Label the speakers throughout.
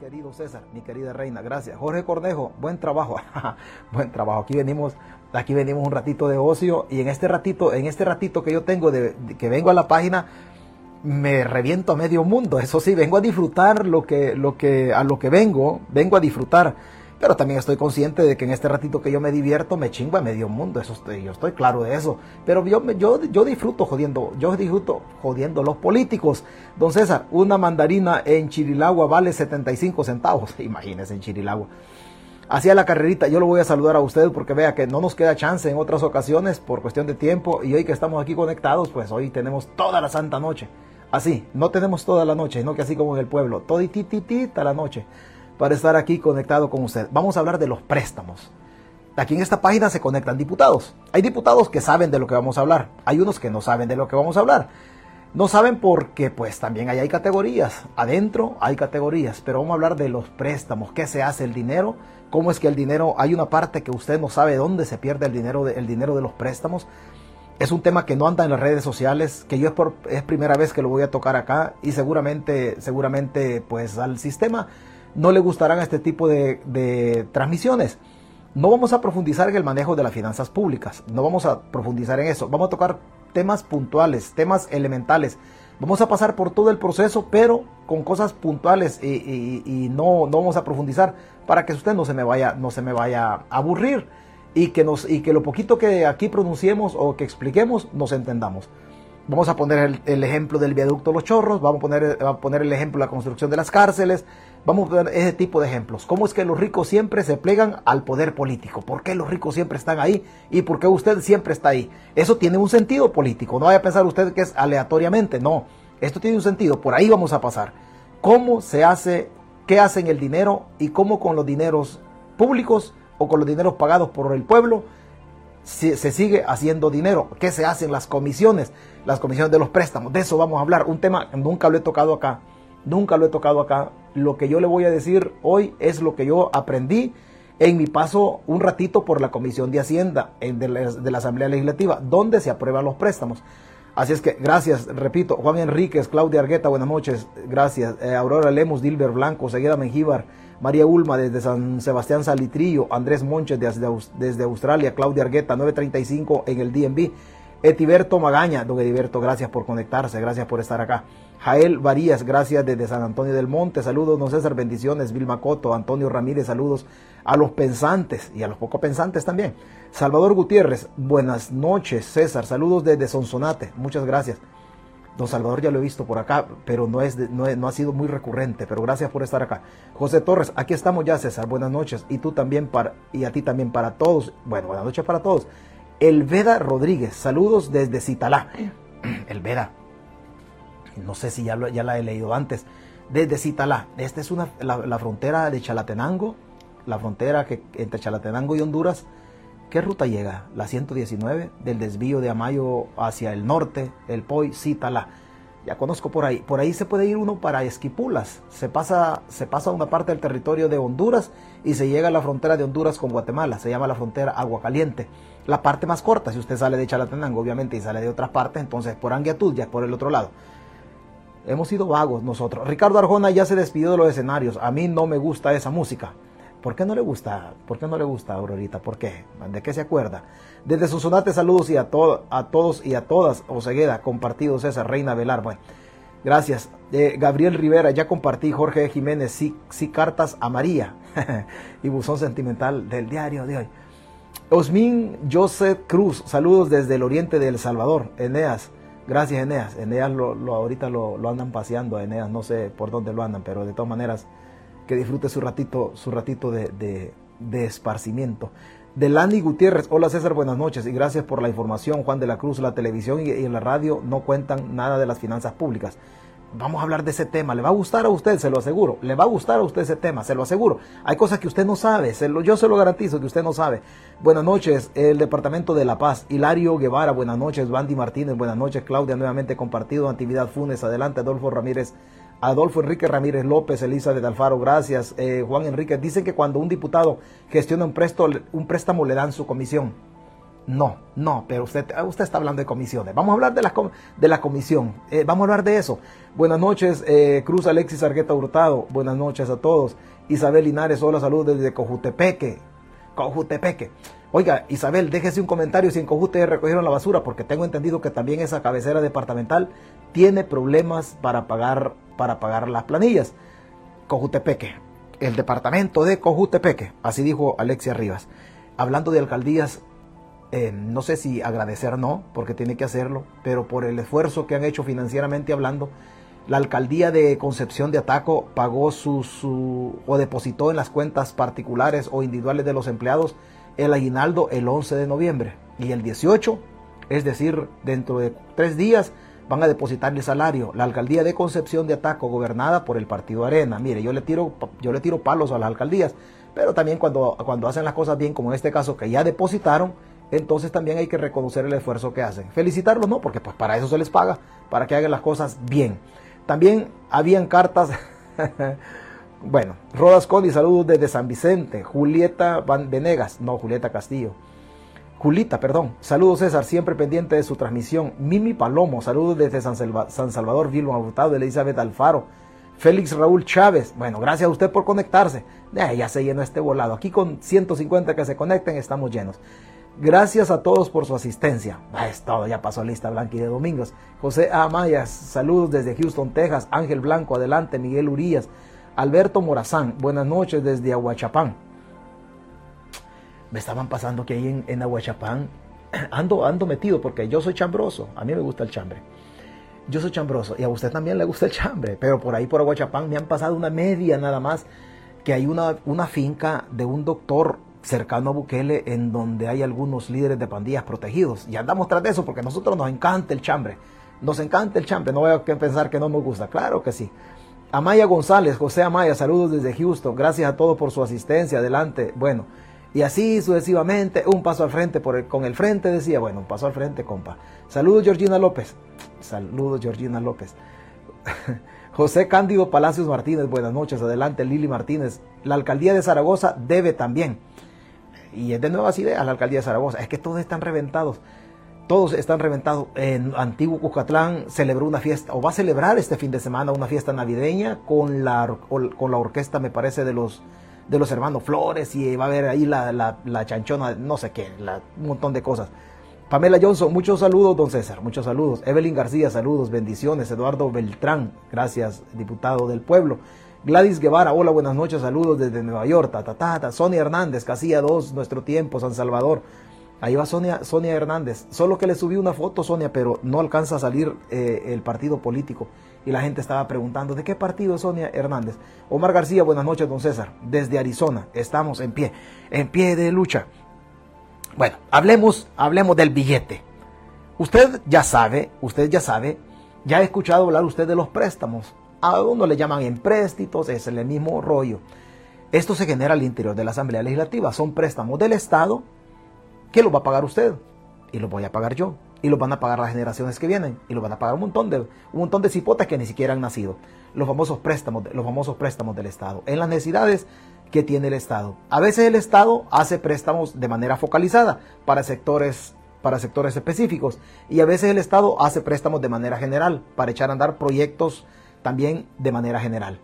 Speaker 1: querido César, mi querida reina, gracias. Jorge Cornejo, buen trabajo, buen trabajo. Aquí venimos, aquí venimos un ratito de ocio y en este ratito, en este ratito que yo tengo de, que vengo a la página, me reviento a medio mundo. Eso sí, vengo a disfrutar lo que, lo que, a lo que vengo, vengo a disfrutar. Pero también estoy consciente de que en este ratito que yo me divierto me chingo a medio mundo, eso yo estoy claro de eso. Pero yo, yo, yo disfruto jodiendo, yo disfruto jodiendo los políticos. Don César, una mandarina en Chirilagua vale 75 centavos, imagínese en Chirilagua. Hacía la carrerita, yo lo voy a saludar a usted porque vea que no nos queda chance en otras ocasiones por cuestión de tiempo y hoy que estamos aquí conectados, pues hoy tenemos toda la santa noche. Así, no tenemos toda la noche, no que así como en el pueblo, tititita la noche para estar aquí conectado con usted. Vamos a hablar de los préstamos. Aquí en esta página se conectan diputados. Hay diputados que saben de lo que vamos a hablar. Hay unos que no saben de lo que vamos a hablar. No saben porque pues también ahí hay categorías. Adentro hay categorías, pero vamos a hablar de los préstamos, qué se hace el dinero, cómo es que el dinero, hay una parte que usted no sabe dónde se pierde el dinero de, el dinero de los préstamos. Es un tema que no anda en las redes sociales, que yo es, por, es primera vez que lo voy a tocar acá y seguramente, seguramente pues al sistema no le gustarán este tipo de, transmisiones. No vamos a profundizar en el manejo de las finanzas públicas, no vamos a profundizar en eso, vamos a tocar temas puntuales, temas elementales. Vamos a pasar por todo el proceso, pero con cosas puntuales y, no, vamos a profundizar para que usted no se me vaya, no se me vaya a aburrir y que, nos, y que lo poquito que aquí pronunciemos o que expliquemos nos entendamos. Vamos a poner el, ejemplo del viaducto Los Chorros, vamos a poner, a poner el ejemplo de la construcción de las cárceles, Vamos a ver ese tipo de ejemplos. ¿Cómo es que los ricos siempre se plegan al poder político? ¿Por qué los ricos siempre están ahí? ¿Y por qué usted siempre está ahí? Eso tiene un sentido político. No vaya a pensar usted que es aleatoriamente. No, esto tiene un sentido. Por ahí vamos a pasar. ¿Cómo se hace? ¿Qué hacen el dinero? ¿Y cómo con los dineros públicos o con los dineros pagados por el pueblo se, sigue haciendo dinero? ¿Qué se hacen las comisiones? Las comisiones de los préstamos. De eso vamos a hablar. Un tema que nunca lo he tocado acá Nunca lo he tocado acá. Lo que yo le voy a decir hoy es lo que yo aprendí en mi paso un ratito por la Comisión de Hacienda de, la, Asamblea Legislativa, donde se aprueban los préstamos. Así es que gracias, repito, Juan Enríquez, Claudia Argueta, buenas noches, gracias. Eh, Aurora Lemos, Dilber Blanco, Seguida Mengíbar, María Ulma desde San Sebastián Salitrillo, Andrés Monches desde, desde Australia, Claudia Argueta, 935 en el DNB. Etiberto Magaña, don Ediberto, gracias por conectarse, gracias por estar acá. Jael Varías, gracias desde San Antonio del Monte, saludos, don César, bendiciones, Vilma Coto, Antonio Ramírez, saludos a los pensantes y a los poco pensantes también. Salvador Gutiérrez, buenas noches, César, saludos desde Sonsonate, muchas gracias. Don Salvador ya lo he visto por acá, pero no, es, no, no, ha sido muy recurrente, pero gracias por estar acá. José Torres, aquí estamos ya, César, buenas noches. Y tú también para, y a ti también para todos. Bueno, buenas noches para todos. Elveda Rodríguez, saludos desde Citalá. Elveda, no sé si ya, la he leído antes. Desde Citalá, esta es una, la, frontera de Chalatenango, la frontera que, entre Chalatenango y Honduras. ¿Qué ruta llega? La 119, del desvío de Amayo hacia el norte, el Poi, Citalá. Ya conozco por ahí. Por ahí se puede ir uno para Esquipulas. Se pasa, se pasa una parte del territorio de Honduras y se llega a la frontera de Honduras con Guatemala. Se llama la frontera Agua Caliente. La parte más corta, si usted sale de Chalatenango, obviamente, y sale de otras partes, entonces por Anguiatud ya es por el otro lado. Hemos sido vagos nosotros. Ricardo Arjona ya se despidió de los escenarios. A mí no me gusta esa música. ¿Por qué no le gusta? ¿Por qué no le gusta, Aurorita? ¿Por qué? ¿De qué se acuerda? Desde Susonate, saludos y a, a todos y a todas. Osegueda, compartidos esa Reina Velar. Bueno, gracias. Eh, Gabriel Rivera, ya compartí. Jorge Jiménez, sí, sí cartas a María. y buzón sentimental del diario de hoy. Osmin Joseph Cruz, saludos desde el oriente de El Salvador. Eneas, gracias Eneas. Eneas lo, ahorita lo, andan paseando Eneas, no sé por dónde lo andan, pero de todas maneras que disfrute su ratito, su ratito de, de, esparcimiento. Delani Gutiérrez, hola César, buenas noches y gracias por la información. Juan de la Cruz, la televisión y, la radio no cuentan nada de las finanzas públicas vamos a hablar de ese tema. Le va a gustar a usted, se lo aseguro. Le va a gustar a usted ese tema, se lo aseguro. Hay cosas que usted no sabe, yo se lo garantizo que usted no sabe. Buenas noches, el Departamento de La Paz. Hilario Guevara, buenas noches. Bandy Martínez, buenas noches. Claudia, nuevamente compartido. Actividad Funes, adelante. Adolfo Ramírez. Adolfo Enrique Ramírez López, Elisa de Alfaro, gracias. Eh, Juan Enrique, dicen que cuando un diputado gestiona un, un préstamo le dan su comisión. No, no, pero usted, usted está hablando de comisiones. Vamos a hablar de la, de la comisión. Eh, vamos a hablar de eso. Buenas noches, eh, Cruz Alexis Argueta Hurtado. Buenas noches a todos. Isabel Linares, hola, salud desde Cojutepeque. Cojutepeque. Oiga, Isabel, déjese un comentario si en Cojute recogieron la basura, porque tengo entendido que también esa cabecera departamental tiene problemas para pagar, para pagar las planillas. Cojutepeque, el departamento de Cojutepeque, así dijo Alexia Rivas. Hablando de alcaldías, eh, no sé si agradecer no, porque tiene que hacerlo, pero por el esfuerzo que han hecho financieramente hablando, la alcaldía de Concepción de Ataco pagó su, su o depositó en las cuentas particulares o individuales de los empleados el aguinaldo el 11 de noviembre y el 18, es decir, dentro de tres días van a depositar el salario. La alcaldía de Concepción de Ataco, gobernada por el Partido Arena. Mire, yo le tiro, yo le tiro palos a las alcaldías, pero también cuando, cuando hacen las cosas bien, como en este caso que ya depositaron, entonces también hay que reconocer el esfuerzo que hacen. Felicitarlos, no, porque pues para eso se les paga, para que hagan las cosas bien. También habían cartas Bueno, Rodas Coli, saludos desde San Vicente. Julieta Van Venegas, no, Julieta Castillo. Julita, perdón. Saludos César, siempre pendiente de su transmisión. Mimi Palomo, saludos desde San, Salvador, Vilma Hurtado, Elizabeth Alfaro. Félix Raúl Chávez, bueno, gracias a usted por conectarse. ya se llenó este volado. Aquí con 150 que se conecten estamos llenos. Gracias a todos por su asistencia. es todo, ya pasó lista blanca y de domingos. José Amaya, saludos desde Houston, Texas. Ángel Blanco, adelante. Miguel Urías, Alberto Morazán, buenas noches desde Aguachapán. Me estaban pasando que ahí en, Aguachapán ando, ando metido porque yo soy chambroso. A mí me gusta el chambre. Yo soy chambroso y a usted también le gusta el chambre, pero por ahí por Aguachapán me han pasado una media nada más que hay una, una finca de un doctor cercano a Bukele en donde hay algunos líderes de pandillas protegidos. Y andamos tras de eso porque a nosotros nos encanta el chambre. Nos encanta el chambre, no voy a pensar que no nos gusta, claro que sí. Amaya González, José Amaya, saludos desde Houston. Gracias a todos por su asistencia. Adelante. Bueno, y así sucesivamente, un paso al frente por con el frente, decía, bueno, un paso al frente, compa. Saludos, Georgina López. Saludos, Georgina López. José Cándido Palacios Martínez, buenas noches. Adelante, Lili Martínez. La alcaldía de Zaragoza debe también. Y es de nuevas ideas la alcaldía de Zaragoza. Es que todos están reventados todos están reventados. En Antiguo Cuscatlán celebró una fiesta, o va a celebrar este fin de semana una fiesta navideña con la, con la orquesta, me parece, de los, de los hermanos Flores, y va a haber ahí la, la, chanchona, no sé qué, un montón de cosas. Pamela Johnson, muchos saludos, don César, muchos saludos. Evelyn García, saludos, bendiciones. Eduardo Beltrán, gracias, diputado del pueblo. Gladys Guevara, hola, buenas noches, saludos desde Nueva York. Ta, Sonia Hernández, Casilla 2, Nuestro Tiempo, San Salvador. Ahí va Sonia, Sonia Hernández. Solo que le subí una foto, Sonia, pero no alcanza a salir eh, el partido político. Y la gente estaba preguntando, ¿de qué partido Sonia Hernández? Omar García, buenas noches, don César. Desde Arizona, estamos en pie, en pie de lucha. Bueno, hablemos, hablemos del billete. Usted ya sabe, usted ya sabe, ya ha escuchado hablar usted de los préstamos. A uno le llaman empréstitos, es el mismo rollo. Esto se genera al interior de la Asamblea Legislativa. Son préstamos del Estado ¿Qué lo va a pagar usted? Y lo voy a pagar yo. Y lo van a pagar las generaciones que vienen. Y lo van a pagar un montón de, un montón de cipotas que ni siquiera han nacido. Los famosos préstamos, los famosos préstamos del Estado. En las necesidades que tiene el Estado. A veces el Estado hace préstamos de manera focalizada para sectores para sectores específicos y a veces el Estado hace préstamos de manera general para echar a andar proyectos también de manera general.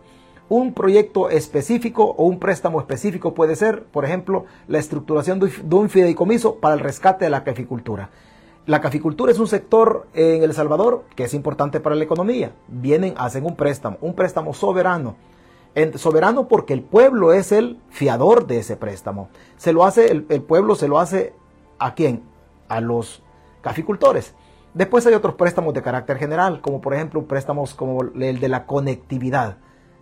Speaker 1: Un proyecto específico o un préstamo específico puede ser, por ejemplo, la estructuración de un fideicomiso para el rescate de la caficultura. La caficultura es un sector en El Salvador que es importante para la economía. Vienen, hacen un préstamo, un préstamo soberano. soberano porque el pueblo es el fiador de ese préstamo. Se lo hace, el, el pueblo se lo hace a quién? A los caficultores. Después hay otros préstamos de carácter general, como por ejemplo préstamos como el de la conectividad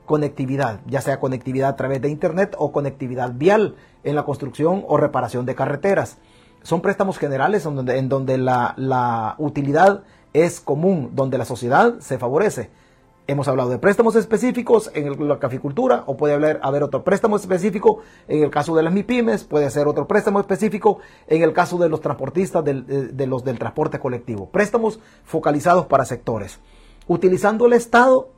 Speaker 1: conectividad, ya sea conectividad a través de Internet o conectividad vial en la construcción o reparación de carreteras. Son préstamos generales en donde, en donde la, utilidad es común, donde la sociedad se favorece. Hemos hablado de préstamos específicos en la caficultura o puede haber, haber, otro préstamo específico en el caso de las MIPIMES, puede ser otro préstamo específico en el caso de los transportistas del, de los del transporte colectivo. Préstamos focalizados para sectores. Utilizando el Estado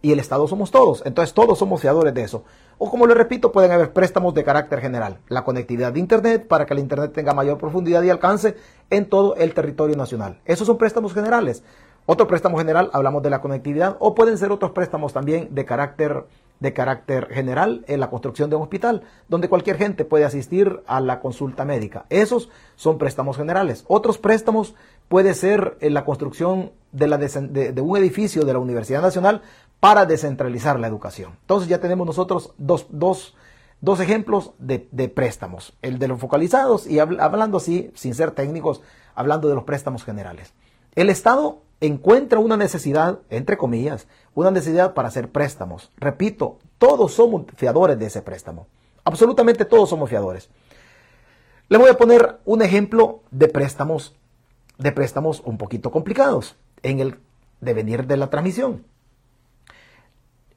Speaker 1: y el Estado somos todos. Entonces todos somos fiadores de eso. O como le repito, pueden haber préstamos de carácter general. La conectividad de Internet para que el Internet tenga mayor profundidad y alcance en todo el territorio nacional. Esos son préstamos generales. Otro préstamo general, hablamos de la conectividad, o pueden ser otros préstamos también de carácter, de carácter general en la construcción de un hospital, donde cualquier gente puede asistir a la consulta médica. Esos son préstamos generales. Otros préstamos puede ser en la construcción de, un edificio de la Universidad Nacional para descentralizar la educación. Entonces ya tenemos nosotros dos, dos, dos ejemplos de, préstamos, el de los focalizados y hablando así, sin ser técnicos, hablando de los préstamos generales. El Estado encuentra una necesidad, entre comillas, una necesidad para hacer préstamos. Repito, todos somos fiadores de ese préstamo. Absolutamente todos somos fiadores. Le voy a poner un ejemplo de préstamos de préstamos un poquito complicados en el devenir de la transmisión.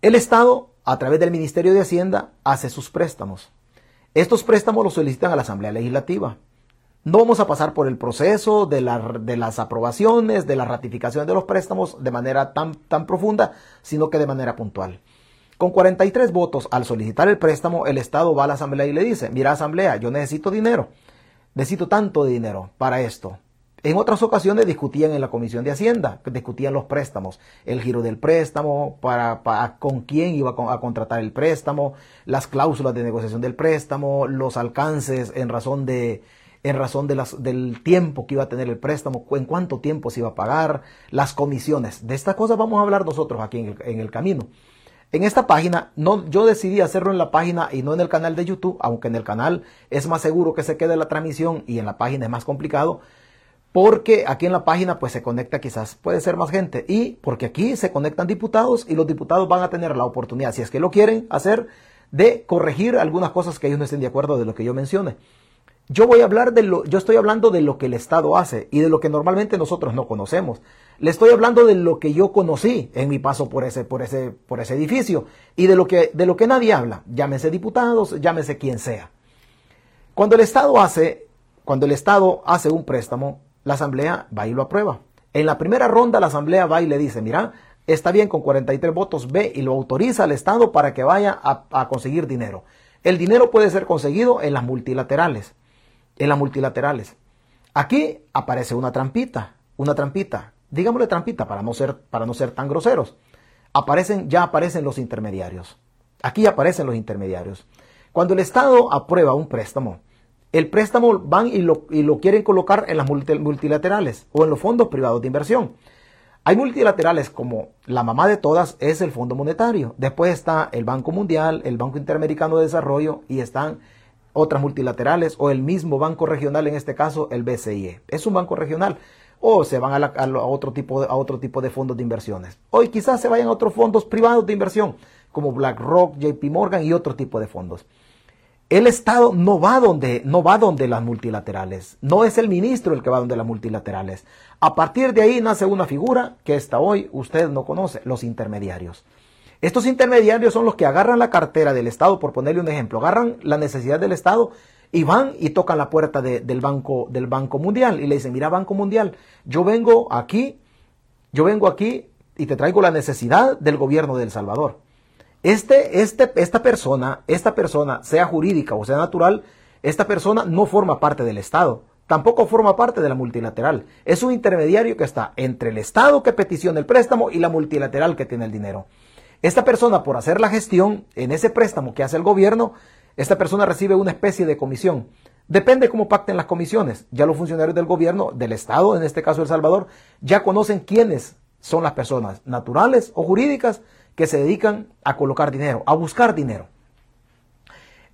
Speaker 1: El Estado, a través del Ministerio de Hacienda, hace sus préstamos. Estos préstamos los solicitan a la Asamblea Legislativa. No vamos a pasar por el proceso de, de, las aprobaciones, de las ratificaciones de los préstamos de manera tan, tan profunda, sino que de manera puntual. Con 43 votos al solicitar el préstamo, el Estado va a la Asamblea y le dice, mira Asamblea, yo necesito dinero, necesito tanto dinero para esto. En otras ocasiones discutían en la Comisión de Hacienda, discutían los préstamos, el giro del préstamo, para, con quién iba a, contratar el préstamo, las cláusulas de negociación del préstamo, los alcances en razón de en razón de las, del tiempo que iba a tener el préstamo, en cuánto tiempo se iba a pagar, las comisiones. De estas cosas vamos a hablar nosotros aquí en el, camino. En esta página, no, yo decidí hacerlo en la página y no en el canal de YouTube, aunque en el canal es más seguro que se quede la transmisión y en la página es más complicado porque aquí en la página pues se conecta quizás puede ser más gente y porque aquí se conectan diputados y los diputados van a tener la oportunidad, si es que lo quieren hacer, de corregir algunas cosas que ellos no estén de acuerdo de lo que yo mencione. Yo voy a hablar de lo, yo estoy hablando de lo que el Estado hace y de lo que normalmente nosotros no conocemos. Le estoy hablando de lo que yo conocí en mi paso por ese, por ese, por ese edificio y de lo que, de lo que nadie habla. Llámese diputados, llámese quien sea. Cuando el Estado hace, cuando el Estado hace un préstamo, la Asamblea va y lo aprueba. En la primera ronda la Asamblea va y le dice, mira, está bien con 43 votos, ve y lo autoriza al Estado para que vaya a, conseguir dinero. El dinero puede ser conseguido en las multilaterales. En las multilaterales. Aquí aparece una trampita, una trampita. Digámosle trampita para no ser, para no ser tan groseros. Aparecen, ya aparecen los intermediarios. Aquí aparecen los intermediarios. Cuando el Estado aprueba un préstamo, el préstamo van y lo, y lo quieren colocar en las multilaterales o en los fondos privados de inversión. Hay multilaterales como la mamá de todas es el Fondo Monetario. Después está el Banco Mundial, el Banco Interamericano de Desarrollo y están otras multilaterales o el mismo banco regional, en este caso el BCIE. Es un banco regional. O se van a, otro tipo de, a otro tipo de fondos de inversiones. Hoy quizás se vayan a otros fondos privados de inversión como BlackRock, JP Morgan y otro tipo de fondos. El Estado no va donde, no va donde las multilaterales. No es el ministro el que va donde las multilaterales. A partir de ahí nace una figura que hasta hoy usted no conoce, los intermediarios. Estos intermediarios son los que agarran la cartera del Estado, por ponerle un ejemplo, agarran la necesidad del Estado y van y tocan la puerta del, banco, del Banco Mundial y le dicen, mira Banco Mundial, yo vengo aquí, yo vengo aquí y te traigo la necesidad del gobierno de El Salvador. Este, este, esta persona, esta persona, sea jurídica o sea natural, esta persona no forma parte del Estado, tampoco forma parte de la multilateral. Es un intermediario que está entre el Estado que peticiona el préstamo y la multilateral que tiene el dinero. Esta persona, por hacer la gestión en ese préstamo que hace el gobierno, esta persona recibe una especie de comisión. Depende cómo pacten las comisiones. Ya los funcionarios del gobierno, del Estado, en este caso El Salvador, ya conocen quiénes son las personas naturales o jurídicas que se dedican a colocar dinero, a buscar dinero.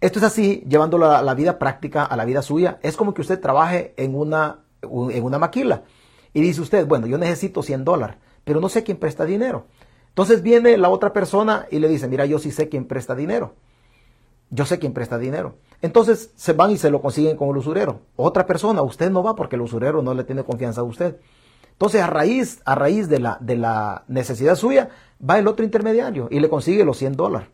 Speaker 1: Esto es así, llevándolo a la vida práctica, a la vida suya. Es como que usted trabaje en una, en una maquila y dice usted, bueno, yo necesito 100 dólares, pero no sé quién presta dinero. Entonces viene la otra persona y le dice, mira, yo sí sé quién presta dinero. Yo sé quién presta dinero. Entonces se van y se lo consiguen con el usurero. Otra persona, usted no va porque el usurero no le tiene confianza a usted. Entonces, a raíz, a raíz de, la, de la necesidad suya, va el otro intermediario y le consigue los 100 dólares.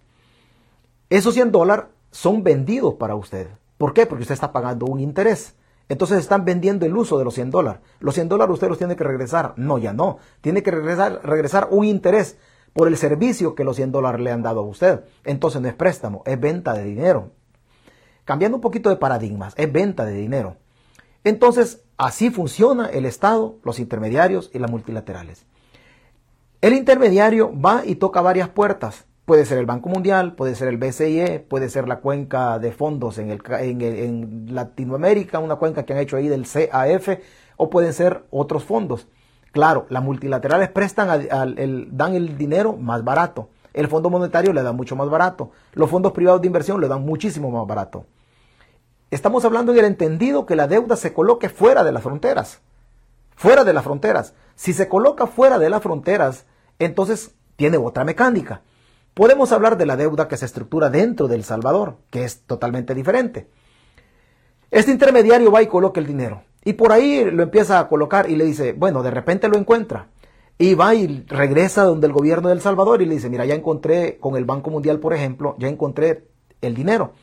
Speaker 1: Esos 100 dólares son vendidos para usted. ¿Por qué? Porque usted está pagando un interés. Entonces están vendiendo el uso de los 100 dólares. Los 100 dólares usted los tiene que regresar. No, ya no. Tiene que regresar, regresar un interés por el servicio que los 100 dólares le han dado a usted. Entonces no es préstamo, es venta de dinero. Cambiando un poquito de paradigmas, es venta de dinero. Entonces, así funciona el Estado, los intermediarios y las multilaterales. El intermediario va y toca varias puertas. Puede ser el Banco Mundial, puede ser el BCIE, puede ser la cuenca de fondos en, el, en, Latinoamérica, una cuenca que han hecho ahí del CAF, o pueden ser otros fondos. Claro, las multilaterales prestan dan el dinero más barato. El Fondo Monetario le da mucho más barato. Los fondos privados de inversión le dan muchísimo más barato. Estamos hablando en el entendido que la deuda se coloque fuera de las fronteras. Fuera de las fronteras. Si se coloca fuera de las fronteras, entonces tiene otra mecánica. Podemos hablar de la deuda que se estructura dentro del Salvador, que es totalmente diferente. Este intermediario va y coloca el dinero. Y por ahí lo empieza a colocar y le dice, bueno, de repente lo encuentra. Y va y regresa donde el gobierno del Salvador y le dice, mira, ya encontré con el Banco Mundial, por ejemplo, ya encontré el dinero.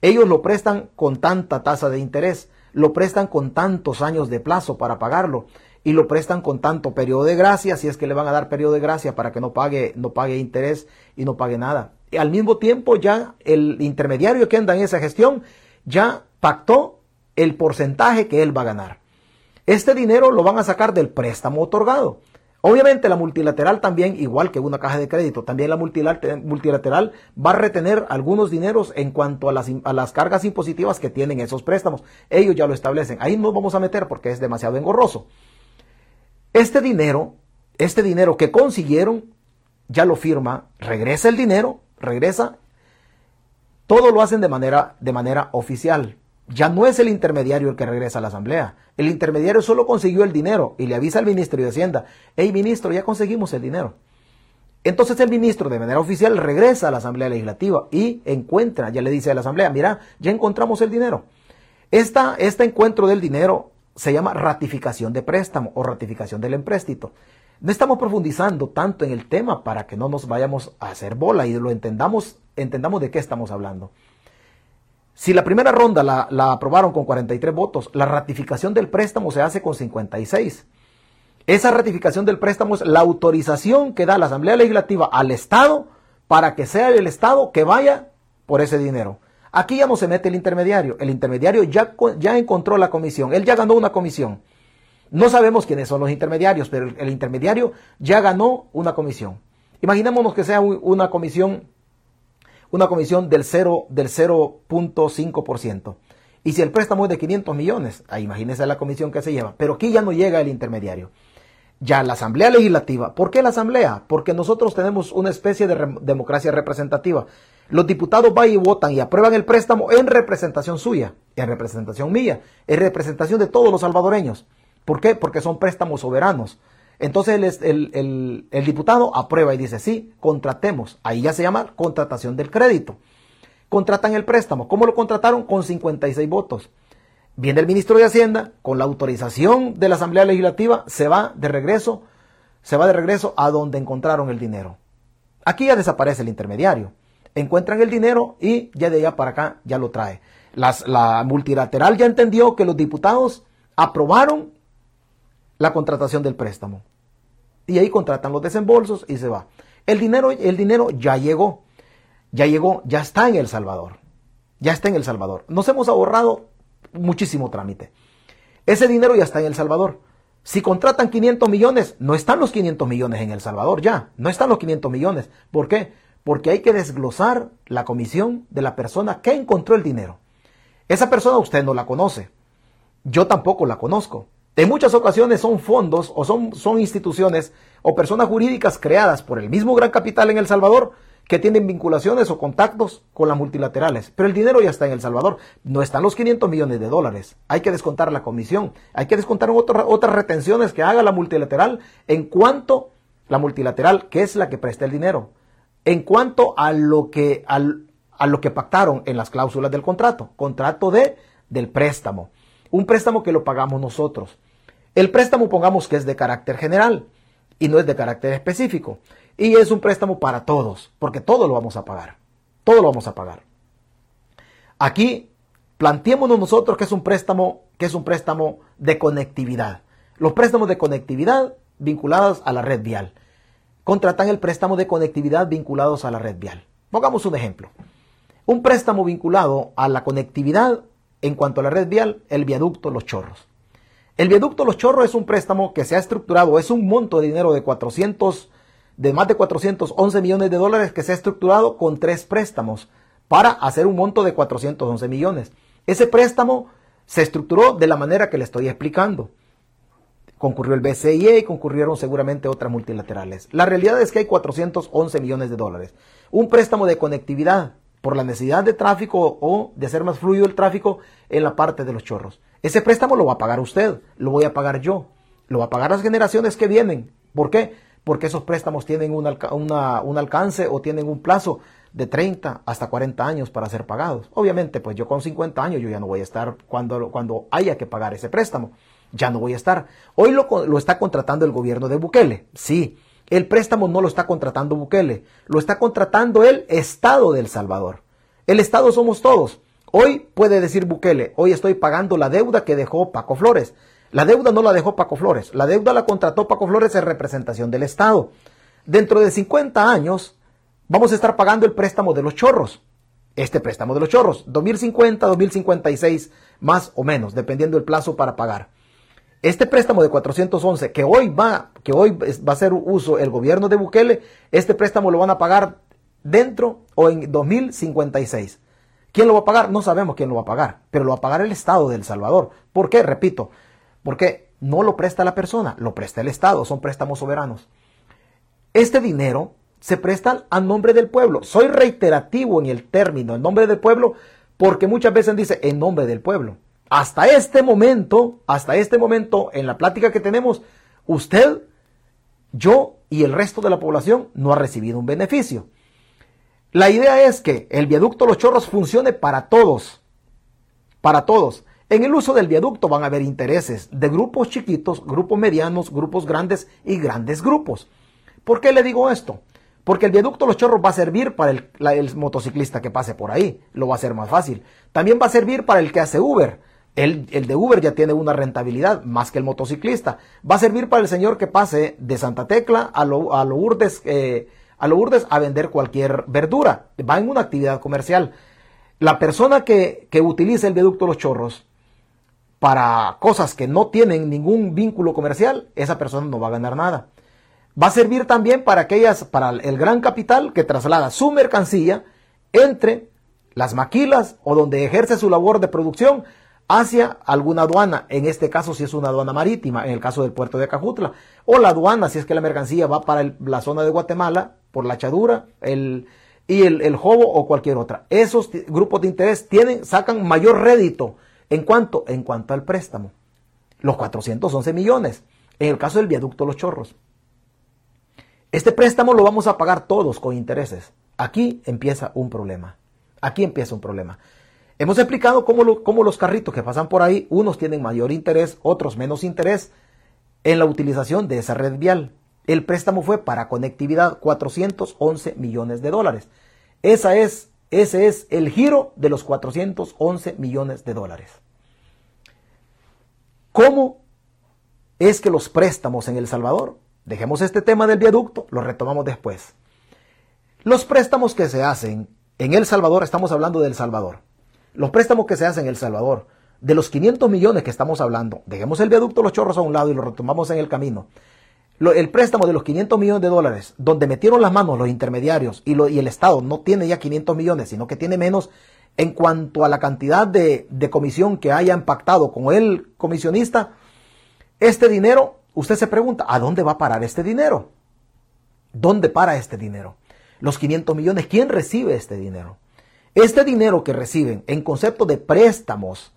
Speaker 1: Ellos lo prestan con tanta tasa de interés, lo prestan con tantos años de plazo para pagarlo y lo prestan con tanto periodo de gracia, si es que le van a dar periodo de gracia para que no pague, no pague interés y no pague nada. Y al mismo tiempo ya el intermediario que anda en esa gestión ya pactó el porcentaje que él va a ganar. Este dinero lo van a sacar del préstamo otorgado. Obviamente la multilateral también, igual que una caja de crédito, también la multilateral va a retener algunos dineros en cuanto a las, a las cargas impositivas que tienen esos préstamos. Ellos ya lo establecen. Ahí no vamos a meter porque es demasiado engorroso. Este dinero, este dinero que consiguieron, ya lo firma, regresa el dinero, regresa. Todo lo hacen de manera, de manera oficial. Ya no es el intermediario el que regresa a la asamblea. El intermediario solo consiguió el dinero y le avisa al ministro de Hacienda, hey ministro, ya conseguimos el dinero. Entonces el ministro de manera oficial regresa a la Asamblea Legislativa y encuentra, ya le dice a la Asamblea, mira, ya encontramos el dinero. Esta, este encuentro del dinero se llama ratificación de préstamo o ratificación del empréstito. No estamos profundizando tanto en el tema para que no nos vayamos a hacer bola y lo entendamos, entendamos de qué estamos hablando. Si la primera ronda la, aprobaron con 43 votos, la ratificación del préstamo se hace con 56. Esa ratificación del préstamo es la autorización que da la Asamblea Legislativa al Estado para que sea el Estado que vaya por ese dinero. Aquí ya no se mete el intermediario. El intermediario ya, ya encontró la comisión. Él ya ganó una comisión. No sabemos quiénes son los intermediarios, pero el, intermediario ya ganó una comisión. Imaginémonos que sea una comisión, una comisión del 0, del 0.5%. Y si el préstamo es de 500 millones, ahí imagínense la comisión que se lleva. Pero aquí ya no llega el intermediario. Ya la Asamblea Legislativa. ¿Por qué la Asamblea? Porque nosotros tenemos una especie de democracia representativa. Los diputados van y votan y aprueban el préstamo en representación suya, en representación mía, en representación de todos los salvadoreños. ¿Por qué? Porque son préstamos soberanos. Entonces el, diputado aprueba y dice, sí, contratemos. Ahí ya se llama contratación del crédito. Contratan el préstamo. ¿Cómo lo contrataron? Con 56 votos. Viene el ministro de Hacienda, con la autorización de la Asamblea Legislativa, se va de regreso, se va de regreso a donde encontraron el dinero. Aquí ya desaparece el intermediario encuentran el dinero y ya de allá para acá ya lo trae. la multilateral ya entendió que los diputados aprobaron la contratación del préstamo. Y ahí contratan los desembolsos y se va. El dinero, el dinero ya llegó. Ya llegó, ya está en El Salvador. Ya está en El Salvador. Nos hemos ahorrado muchísimo trámite. Ese dinero ya está en El Salvador. Si contratan 500 millones, no están los 500 millones en El Salvador ya. No están los 500 millones. ¿Por qué? porque hay que desglosar la comisión de la persona que encontró el dinero. Esa persona usted no la conoce. Yo tampoco la conozco. En muchas ocasiones son fondos o son, son instituciones o personas jurídicas creadas por el mismo gran capital en El Salvador que tienen vinculaciones o contactos con las multilaterales. Pero el dinero ya está en El Salvador. No están los 500 millones de dólares. Hay que descontar la comisión. Hay que descontar otras retenciones que haga la multilateral en cuanto la multilateral, que es la que presta el dinero en cuanto a lo que, a lo que pactaron en las cláusulas del contrato, contrato de, del préstamo, un préstamo que lo pagamos nosotros. El préstamo pongamos que es de carácter general y no es de carácter específico. Y es un préstamo para todos, porque todo lo vamos a pagar. Todo lo vamos a pagar. Aquí planteémonos nosotros que es un préstamo, que es un préstamo de conectividad. Los préstamos de conectividad vinculados a la red vial. contratan el préstamo de conectividad vinculados a la red vial. Pongamos un ejemplo. Un préstamo vinculado a la conectividad en cuanto a la red vial, el viaducto Los Chorros. El viaducto Los Chorros es un préstamo que se ha estructurado, es un monto de dinero de 400, de más de 411 millones de dólares que se ha estructurado con tres préstamos para hacer un monto de 411 millones. Ese préstamo se estructuró de la manera que le estoy explicando. Concurrió el BCIE y concurrieron seguramente otras multilaterales. La realidad es que hay 411 millones de dólares. Un préstamo de conectividad por la necesidad de tráfico o de hacer más fluido el tráfico en la parte de los chorros. Ese préstamo lo va a pagar usted, lo voy a pagar yo, lo va a pagar las generaciones que vienen. ¿Por qué? Porque esos préstamos tienen un, alcance o tienen un plazo de 30 hasta 40 años para ser pagados. Obviamente, pues yo con 50 años yo ya no voy a estar cuando, haya que pagar ese préstamo. Ya no voy a estar. Hoy lo, lo está contratando el gobierno de Bukele. Sí, el préstamo no lo está contratando Bukele, lo está contratando el Estado de El Salvador. El Estado somos todos. Hoy puede decir Bukele, hoy estoy pagando la deuda que dejó Paco Flores. La deuda no la dejó Paco Flores, la deuda la contrató Paco Flores en representación del Estado. Dentro de 50 años, vamos a estar pagando el préstamo de los chorros. Este préstamo de los chorros, 2050, 2056, más o menos, dependiendo del plazo para pagar. Este préstamo de 411 que hoy va, que hoy va a ser uso el gobierno de Bukele, este préstamo lo van a pagar dentro o en 2056. ¿Quién lo va a pagar? No sabemos quién lo va a pagar, pero lo va a pagar el Estado de El Salvador. ¿Por qué? Repito, porque no lo presta la persona, lo presta el Estado, son préstamos soberanos. Este dinero se prestan a nombre del pueblo. Soy reiterativo en el término, en nombre del pueblo, porque muchas veces dice en nombre del pueblo. Hasta este momento, hasta este momento, en la plática que tenemos, usted, yo y el resto de la población no ha recibido un beneficio. La idea es que el viaducto Los Chorros funcione para todos, para todos. En el uso del viaducto van a haber intereses de grupos chiquitos, grupos medianos, grupos grandes y grandes grupos. ¿Por qué le digo esto? Porque el viaducto Los Chorros va a servir para el, motociclista que pase por ahí, lo va a hacer más fácil. También va a servir para el que hace Uber. El, de Uber ya tiene una rentabilidad más que el motociclista. Va a servir para el señor que pase de Santa Tecla a, lo, a Lourdes, eh, a Lourdes a vender cualquier verdura. Va en una actividad comercial. La persona que, que utiliza el viaducto Los Chorros para cosas que no tienen ningún vínculo comercial, esa persona no va a ganar nada. Va a servir también para aquellas, para el gran capital que traslada su mercancía entre las maquilas o donde ejerce su labor de producción hacia alguna aduana, en este caso si es una aduana marítima, en el caso del puerto de Cajutla, o la aduana si es que la mercancía va para la zona de Guatemala, por la Chadura, el, y el, el o cualquier otra. Esos grupos de interés tienen, sacan mayor rédito en cuanto, en cuanto al préstamo. Los 411 millones. En el caso del viaducto Los Chorros. Este préstamo lo vamos a pagar todos con intereses. Aquí empieza un problema. Aquí empieza un problema. Hemos explicado cómo, los carritos que pasan por ahí, unos tienen mayor interés, otros menos interés en la utilización de esa red vial. El préstamo fue para conectividad 411 millones de dólares. Esa es, ese es el giro de los 411 millones de dólares. ¿Cómo es que los préstamos en El Salvador Dejemos este tema del viaducto, lo retomamos después. Los préstamos que se hacen en El Salvador, estamos hablando de El Salvador. Los préstamos que se hacen en El Salvador, de los 500 millones que estamos hablando, dejemos el viaducto Los Chorros a un lado y lo retomamos en el camino. El préstamo de los 500 millones de dólares, donde metieron las manos los intermediarios y, y, el Estado no tiene ya 500 millones, sino que tiene menos en cuanto a la cantidad de, de comisión que haya impactado con el comisionista, este dinero Usted se pregunta, ¿a dónde va a parar este dinero? ¿Dónde para este dinero? Los 500 millones, ¿quién recibe este dinero? Este dinero que reciben en concepto de préstamos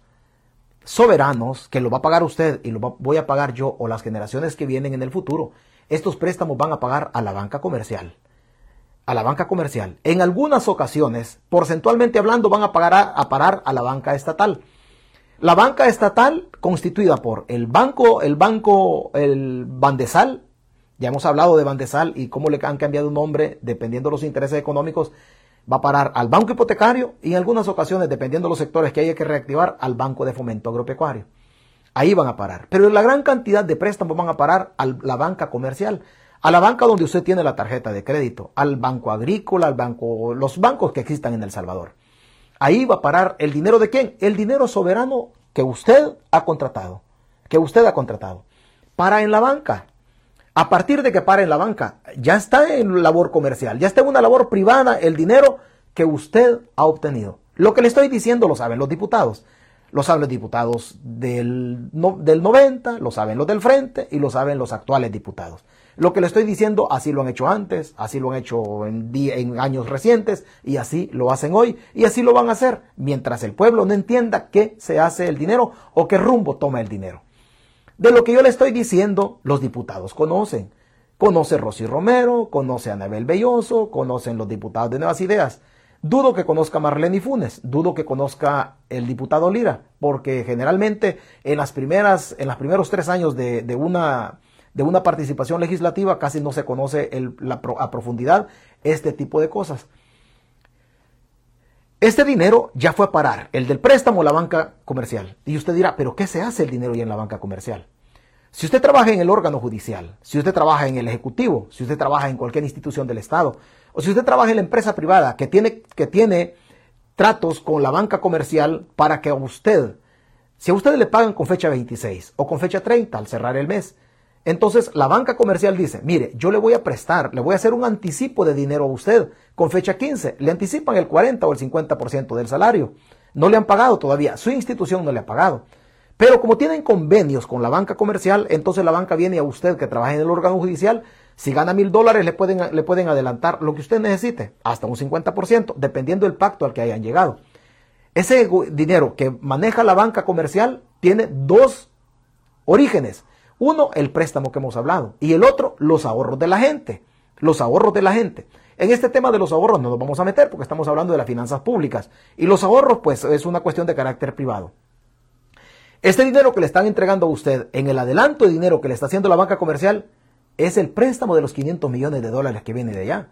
Speaker 1: soberanos, que lo va a pagar usted y lo voy a pagar yo o las generaciones que vienen en el futuro, estos préstamos van a pagar a la banca comercial. A la banca comercial. En algunas ocasiones, porcentualmente hablando, van a, pagar a parar a la banca estatal. La banca estatal, constituida por el banco, el banco, el Bandesal, ya hemos hablado de Bandesal y cómo le han cambiado un nombre dependiendo de los intereses económicos, va a parar al banco hipotecario y en algunas ocasiones, dependiendo de los sectores que haya que reactivar, al banco de fomento agropecuario. Ahí van a parar. Pero la gran cantidad de préstamos van a parar a la banca comercial, a la banca donde usted tiene la tarjeta de crédito, al banco agrícola, al banco, los bancos que existan en El Salvador. Ahí va a parar el dinero de quién? El dinero soberano que usted ha contratado, que usted ha contratado. Para en la banca. A partir de que para en la banca, ya está en labor comercial, ya está en una labor privada el dinero que usted ha obtenido. Lo que le estoy diciendo lo saben los diputados. Lo saben los diputados del, del 90, lo saben los del frente y lo saben los actuales diputados. Lo que le estoy diciendo, así lo han hecho antes, así lo han hecho en, años recientes y así lo hacen hoy y así lo van a hacer mientras el pueblo no entienda qué se hace el dinero o qué rumbo toma el dinero. De lo que yo le estoy diciendo, los diputados conocen. Conoce Rosy Romero, conoce a Anabel Belloso, conocen los diputados de Nuevas Ideas. Dudo que conozca a Marlene Funes, dudo que conozca el diputado Lira, porque generalmente en las primeras, en los primeros tres años de, una, de una participación legislativa casi no se conoce a profundidad este tipo de cosas. Este dinero ya fue a parar, el del préstamo, la banca comercial. Y usted dirá, pero ¿qué se hace el dinero ya en la banca comercial? Si usted trabaja en el órgano judicial, si usted trabaja en el Ejecutivo, si usted trabaja en cualquier institución del Estado, o si usted trabaja en la empresa privada que tiene, que tiene tratos con la banca comercial para que a usted, si a usted le pagan con fecha 26 o con fecha 30 al cerrar el mes, entonces la banca comercial dice, mire, yo le voy a prestar, le voy a hacer un anticipo de dinero a usted con fecha 15, le anticipan el 40 o el 50% del salario. No le han pagado todavía, su institución no le ha pagado. Pero como tienen convenios con la banca comercial, entonces la banca viene a usted que trabaja en el órgano judicial si gana mil dólares, le pueden, le pueden adelantar lo que usted necesite, hasta un 50%, dependiendo del pacto al que hayan llegado. Ese dinero que maneja la banca comercial tiene dos orígenes. Uno, el préstamo que hemos hablado, y el otro, los ahorros de la gente. Los ahorros de la gente. En este tema de los ahorros no nos vamos a meter porque estamos hablando de las finanzas públicas. Y los ahorros, pues, es una cuestión de carácter privado. Este dinero que le están entregando a usted en el adelanto de dinero que le está haciendo la banca comercial es el préstamo de los 500 millones de dólares que viene de allá.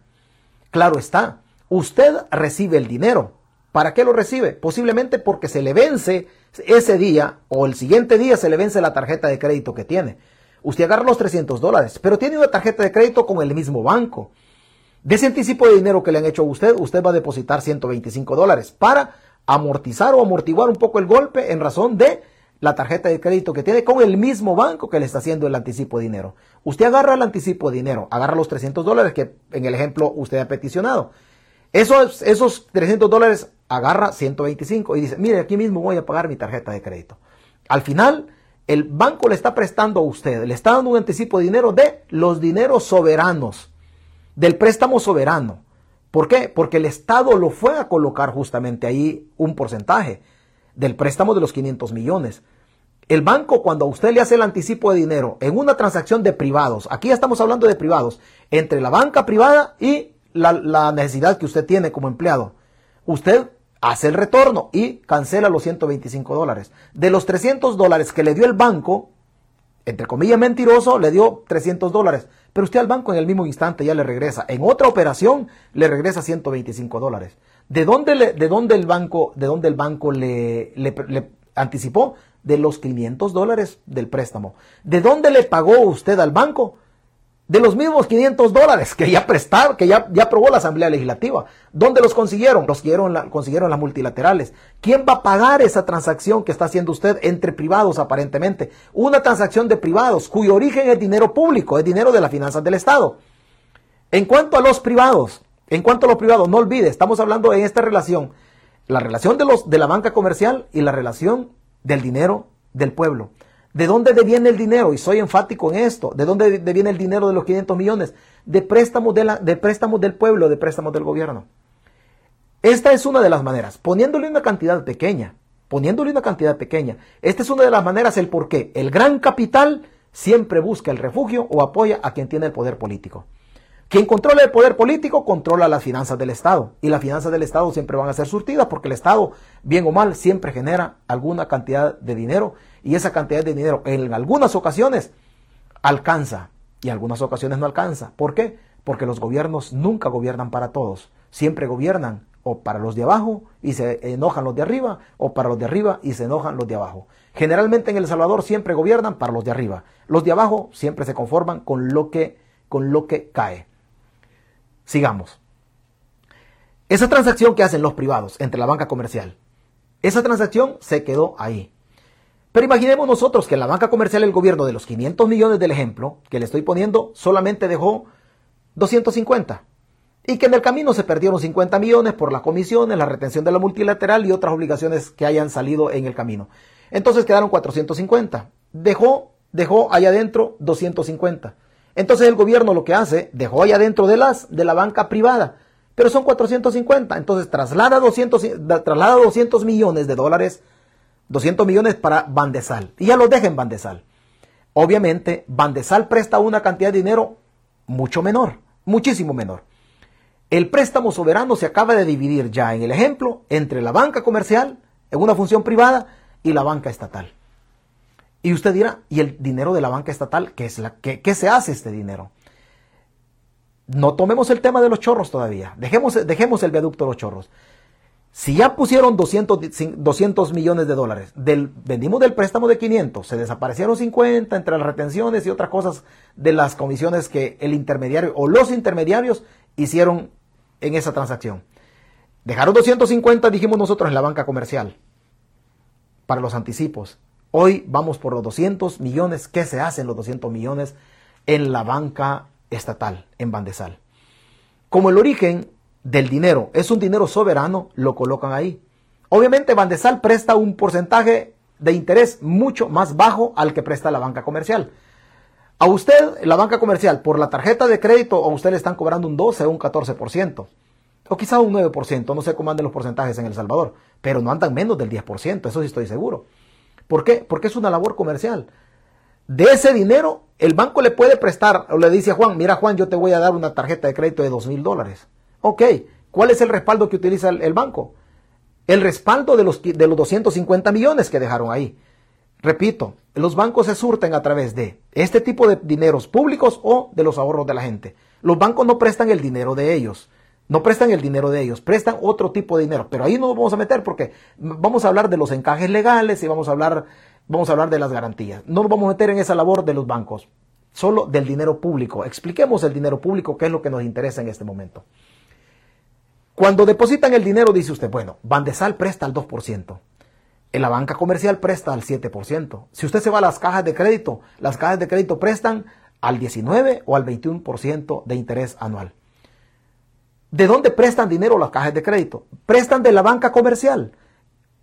Speaker 1: Claro está, usted recibe el dinero. ¿Para qué lo recibe? Posiblemente porque se le vence ese día o el siguiente día se le vence la tarjeta de crédito que tiene. Usted agarra los 300 dólares, pero tiene una tarjeta de crédito con el mismo banco. De ese anticipo de dinero que le han hecho a usted, usted va a depositar 125 dólares para amortizar o amortiguar un poco el golpe en razón de la tarjeta de crédito que tiene con el mismo banco que le está haciendo el anticipo de dinero. Usted agarra el anticipo de dinero, agarra los 300 dólares que en el ejemplo usted ha peticionado. Esos, esos 300 dólares agarra 125 y dice, mire, aquí mismo voy a pagar mi tarjeta de crédito. Al final, el banco le está prestando a usted, le está dando un anticipo de dinero de los dineros soberanos, del préstamo soberano. ¿Por qué? Porque el Estado lo fue a colocar justamente ahí un porcentaje del préstamo de los 500 millones. El banco cuando a usted le hace el anticipo de dinero en una transacción de privados, aquí estamos hablando de privados, entre la banca privada y la, necesidad que usted tiene como empleado, usted hace el retorno y cancela los 125 dólares. De los 300 dólares que le dio el banco, entre comillas mentiroso, le dio 300 dólares. Pero usted al banco en el mismo instante ya le regresa. En otra operación le regresa 125 dólares. ¿De dónde, le, de dónde el banco, de dónde el banco le, le, anticipó? De los 500 dólares del préstamo. ¿De dónde le pagó usted al banco? De los mismos 500 dólares que ya prestaron, que ya, ya aprobó la Asamblea Legislativa. ¿Dónde los consiguieron? Los consiguieron, consiguieron las multilaterales. ¿Quién va a pagar esa transacción que está haciendo usted entre privados aparentemente? Una transacción de privados cuyo origen es dinero público, es dinero de las finanzas del Estado. En cuanto a los privados, en cuanto a lo privado, no olvide, estamos hablando en esta relación, la relación de, los, de la banca comercial y la relación del dinero del pueblo. ¿De dónde viene el dinero? Y soy enfático en esto. ¿De dónde viene el dinero de los 500 millones? De préstamos, de la, de préstamos del pueblo, de préstamos del gobierno. Esta es una de las maneras, poniéndole una cantidad pequeña, poniéndole una cantidad pequeña. Esta es una de las maneras el por qué el gran capital siempre busca el refugio o apoya a quien tiene el poder político. Quien controla el poder político controla las finanzas del Estado. Y las finanzas del Estado siempre van a ser surtidas porque el Estado, bien o mal, siempre genera alguna cantidad de dinero. Y esa cantidad de dinero en algunas ocasiones alcanza y en algunas ocasiones no alcanza. ¿Por qué? Porque los gobiernos nunca gobiernan para todos. Siempre gobiernan o para los de abajo y se enojan los de arriba o para los de arriba y se enojan los de abajo. Generalmente en El Salvador siempre gobiernan para los de arriba. Los de abajo siempre se conforman con lo que con lo que cae. Sigamos. Esa transacción que hacen los privados entre la banca comercial, esa transacción se quedó ahí. Pero imaginemos nosotros que la banca comercial, el gobierno de los 500 millones del ejemplo que le estoy poniendo, solamente dejó 250. Y que en el camino se perdieron 50 millones por las comisiones, la retención de la multilateral y otras obligaciones que hayan salido en el camino. Entonces quedaron 450. Dejó, dejó allá adentro 250. Entonces el gobierno lo que hace, dejó allá adentro de las de la banca privada, pero son 450. Entonces traslada 200, traslada 200 millones de dólares, 200 millones para Bandesal. Y ya los deja en Bandesal. Obviamente, Bandesal presta una cantidad de dinero mucho menor, muchísimo menor. El préstamo soberano se acaba de dividir ya en el ejemplo entre la banca comercial, en una función privada, y la banca estatal. Y usted dirá, ¿y el dinero de la banca estatal? ¿Qué, es la, qué, se hace este dinero? No tomemos el tema de los chorros todavía. Dejemos, dejemos el viaducto de los chorros. Si ya pusieron 200, 200 millones de dólares, del, vendimos del préstamo de 500, se desaparecieron 50 entre las retenciones y otras cosas de las comisiones que el intermediario o los intermediarios hicieron en esa transacción. Dejaron 250, dijimos nosotros, en la banca comercial para los anticipos. Hoy vamos por los 200 millones. ¿Qué se hacen los 200 millones en la banca estatal, en Bandesal? Como el origen del dinero es un dinero soberano, lo colocan ahí. Obviamente Bandesal presta un porcentaje de interés mucho más bajo al que presta la banca comercial. A usted, la banca comercial, por la tarjeta de crédito, a usted le están cobrando un 12 o un 14%, o quizá un 9%, no sé cómo andan los porcentajes en El Salvador, pero no andan menos del 10%, eso sí estoy seguro. ¿Por qué? Porque es una labor comercial. De ese dinero, el banco le puede prestar, o le dice a Juan, mira Juan, yo te voy a dar una tarjeta de crédito de dos mil dólares. Ok, ¿cuál es el respaldo que utiliza el, banco? El respaldo de los, de los 250 millones que dejaron ahí. Repito, los bancos se surten a través de este tipo de dineros públicos o de los ahorros de la gente. Los bancos no prestan el dinero de ellos. No prestan el dinero de ellos, prestan otro tipo de dinero. Pero ahí no nos vamos a meter porque vamos a hablar de los encajes legales y vamos a hablar, vamos a hablar de las garantías. No nos vamos a meter en esa labor de los bancos, solo del dinero público. Expliquemos el dinero público, qué es lo que nos interesa en este momento. Cuando depositan el dinero, dice usted, bueno, Bandesal presta al 2%. En la banca comercial presta al 7%. Si usted se va a las cajas de crédito, las cajas de crédito prestan al 19 o al 21% de interés anual. ¿De dónde prestan dinero las cajas de crédito? Prestan de la banca comercial.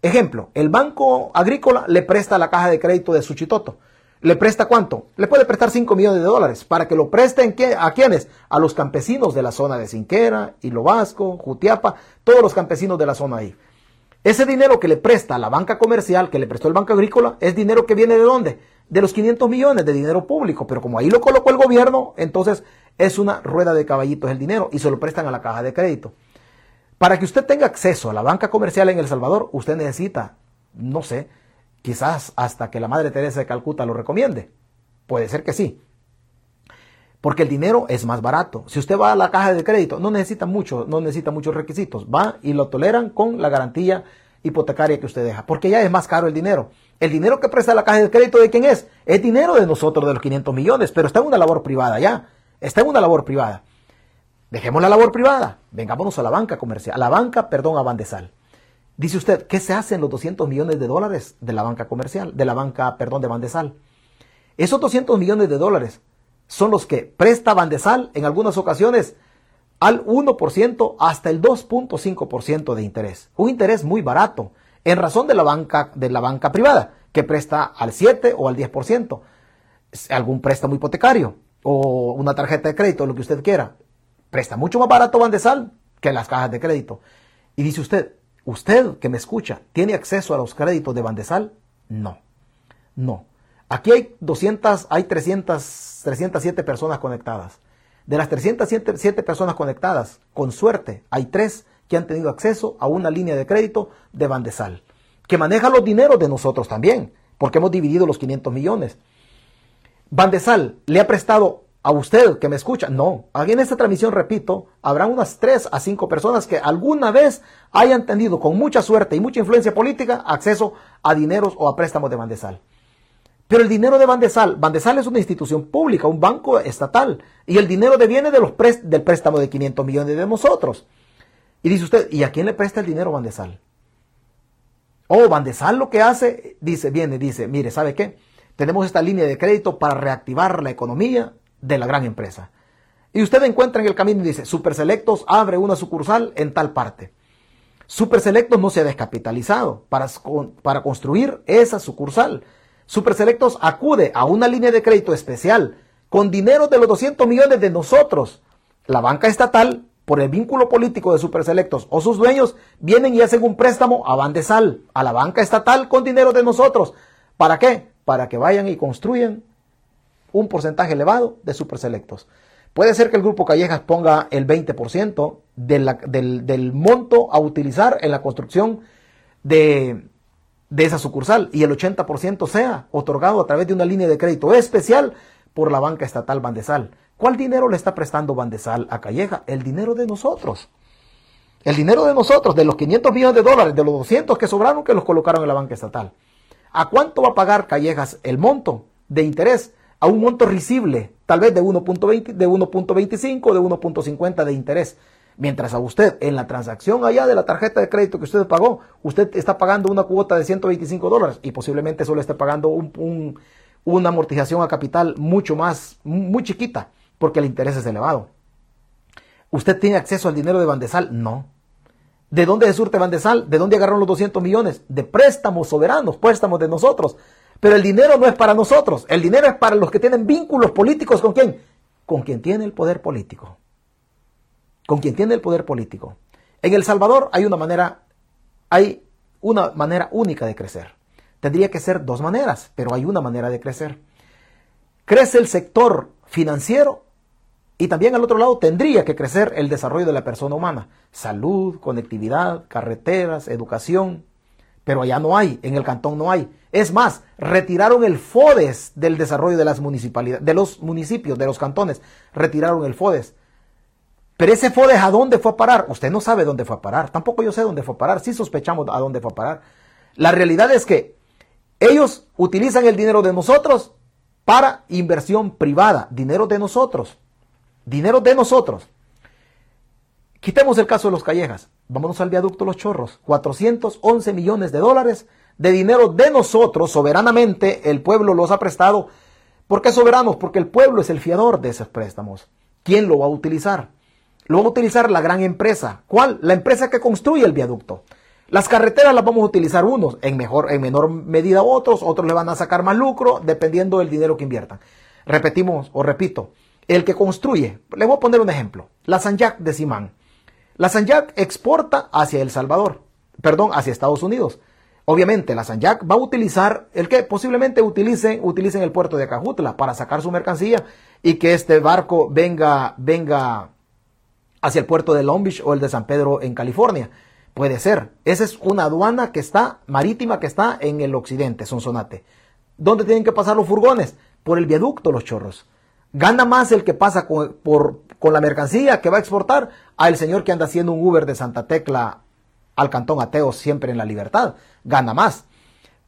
Speaker 1: Ejemplo, el banco agrícola le presta la caja de crédito de Suchitoto. ¿Le presta cuánto? Le puede prestar 5 millones de dólares para que lo presten a quiénes? A los campesinos de la zona de Cinquera, Hilo Vasco, Jutiapa, todos los campesinos de la zona ahí. Ese dinero que le presta la banca comercial, que le prestó el banco agrícola, es dinero que viene de dónde? De los 500 millones de dinero público. Pero como ahí lo colocó el gobierno, entonces es una rueda de caballitos el dinero y se lo prestan a la caja de crédito. Para que usted tenga acceso a la banca comercial en El Salvador, usted necesita, no sé, quizás hasta que la Madre Teresa de Calcuta lo recomiende. Puede ser que sí. Porque el dinero es más barato. Si usted va a la caja de crédito, no necesita mucho, no necesita muchos requisitos. Va y lo toleran con la garantía hipotecaria que usted deja. Porque ya es más caro el dinero. El dinero que presta la caja de crédito de quién es? Es dinero de nosotros, de los 500 millones, pero está en una labor privada ya está en una labor privada. Dejemos la labor privada, vengámonos a la banca comercial, a la banca, perdón, a Bandesal. Dice usted, ¿qué se hace en los 200 millones de dólares de la banca comercial, de la banca, perdón, de Bandesal? Esos 200 millones de dólares son los que presta Bandesal en algunas ocasiones al 1% hasta el 2.5% de interés. Un interés muy barato en razón de la banca de la banca privada que presta al 7 o al 10%. Algún préstamo hipotecario o una tarjeta de crédito, lo que usted quiera, presta mucho más barato Bandesal que las cajas de crédito. Y dice usted, usted que me escucha, ¿tiene acceso a los créditos de Bandesal? No, no. Aquí hay 200, hay 300, 307 personas conectadas. De las 307 personas conectadas, con suerte, hay tres que han tenido acceso a una línea de crédito de Bandesal, que maneja los dineros de nosotros también, porque hemos dividido los 500 millones. Bandesal le ha prestado a usted que me escucha. No, aquí en esta transmisión, repito, habrá unas 3 a 5 personas que alguna vez hayan tenido con mucha suerte y mucha influencia política acceso a dineros o a préstamos de Bandesal. Pero el dinero de Bandesal, Bandesal es una institución pública, un banco estatal, y el dinero deviene de los del préstamo de 500 millones de nosotros. Y dice usted, ¿y a quién le presta el dinero Bandesal? Oh, Bandesal lo que hace, dice, viene, dice, mire, ¿sabe qué? Tenemos esta línea de crédito para reactivar la economía de la gran empresa. Y usted encuentra en el camino y dice, Superselectos abre una sucursal en tal parte. Superselectos no se ha descapitalizado para, para construir esa sucursal. Superselectos acude a una línea de crédito especial con dinero de los 200 millones de nosotros. La banca estatal, por el vínculo político de Superselectos o sus dueños, vienen y hacen un préstamo a Bandesal, a la banca estatal con dinero de nosotros. ¿Para qué? Para que vayan y construyan un porcentaje elevado de Superselectos. Puede ser que el Grupo Callejas ponga el 20% del, del monto a utilizar en la construcción de, de esa sucursal y el 80% sea otorgado a través de una línea de crédito especial por la banca estatal Bandesal. ¿Cuál dinero le está prestando Bandesal a Calleja? El dinero de nosotros. El dinero de nosotros, de los 500 millones de dólares, de los 200 que sobraron que los colocaron en la banca estatal. ¿A cuánto va a pagar Callejas el monto de interés? A un monto risible, tal vez de 1.20, de 1.25, de 1.50 de interés. Mientras a usted en la transacción allá de la tarjeta de crédito que usted pagó, usted está pagando una cuota de 125 dólares y posiblemente solo esté pagando una amortización a capital mucho más, muy chiquita, porque el interés es elevado. ¿Usted tiene acceso al dinero de Bandesal? No. ¿De dónde se surte Bandesal? ¿De dónde agarraron los 200 millones? De préstamos soberanos, préstamos de nosotros. Pero el dinero no es para nosotros, el dinero es para los que tienen vínculos políticos con quién? Con quien tiene el poder político con quien tiene el poder político. En El Salvador hay una manera, hay una manera única de crecer. Tendría que ser dos maneras, pero hay una manera de crecer. Crece el sector financiero y también al otro lado tendría que crecer el desarrollo de la persona humana. Salud, conectividad, carreteras, educación. Pero allá no hay, en el cantón no hay. Es más, retiraron el FODES del desarrollo de las municipalidades, de los municipios, de los cantones. Retiraron el FODES. Pero ese FODES a dónde fue a parar. Usted no sabe dónde fue a parar. Tampoco yo sé dónde fue a parar. Sí sospechamos a dónde fue a parar. La realidad es que ellos utilizan el dinero de nosotros para inversión privada. Dinero de nosotros. Dinero de nosotros. Quitemos el caso de los Callejas. Vámonos al viaducto Los Chorros. 411 millones de dólares de dinero de nosotros, soberanamente, el pueblo los ha prestado. ¿Por qué soberanos? Porque el pueblo es el fiador de esos préstamos. ¿Quién lo va a utilizar? Lo va a utilizar la gran empresa. ¿Cuál? La empresa que construye el viaducto. Las carreteras las vamos a utilizar unos, en, mejor, en menor medida otros, otros le van a sacar más lucro dependiendo del dinero que inviertan. Repetimos o repito, el que construye, le voy a poner un ejemplo, la Sanjac de Simán. La Sanjac exporta hacia El Salvador, perdón, hacia Estados Unidos. Obviamente la Sanjac va a utilizar el que posiblemente utilicen, utilicen el puerto de Cajutla para sacar su mercancía y que este barco venga, venga hacia el puerto de Long Beach o el de San Pedro en California. Puede ser. Esa es una aduana que está marítima que está en el occidente, Sonsonate. ¿Dónde tienen que pasar los furgones? Por el viaducto Los Chorros. Gana más el que pasa con, con la mercancía que va a exportar a el señor que anda haciendo un Uber de Santa Tecla al Cantón Ateo siempre en la libertad. Gana más.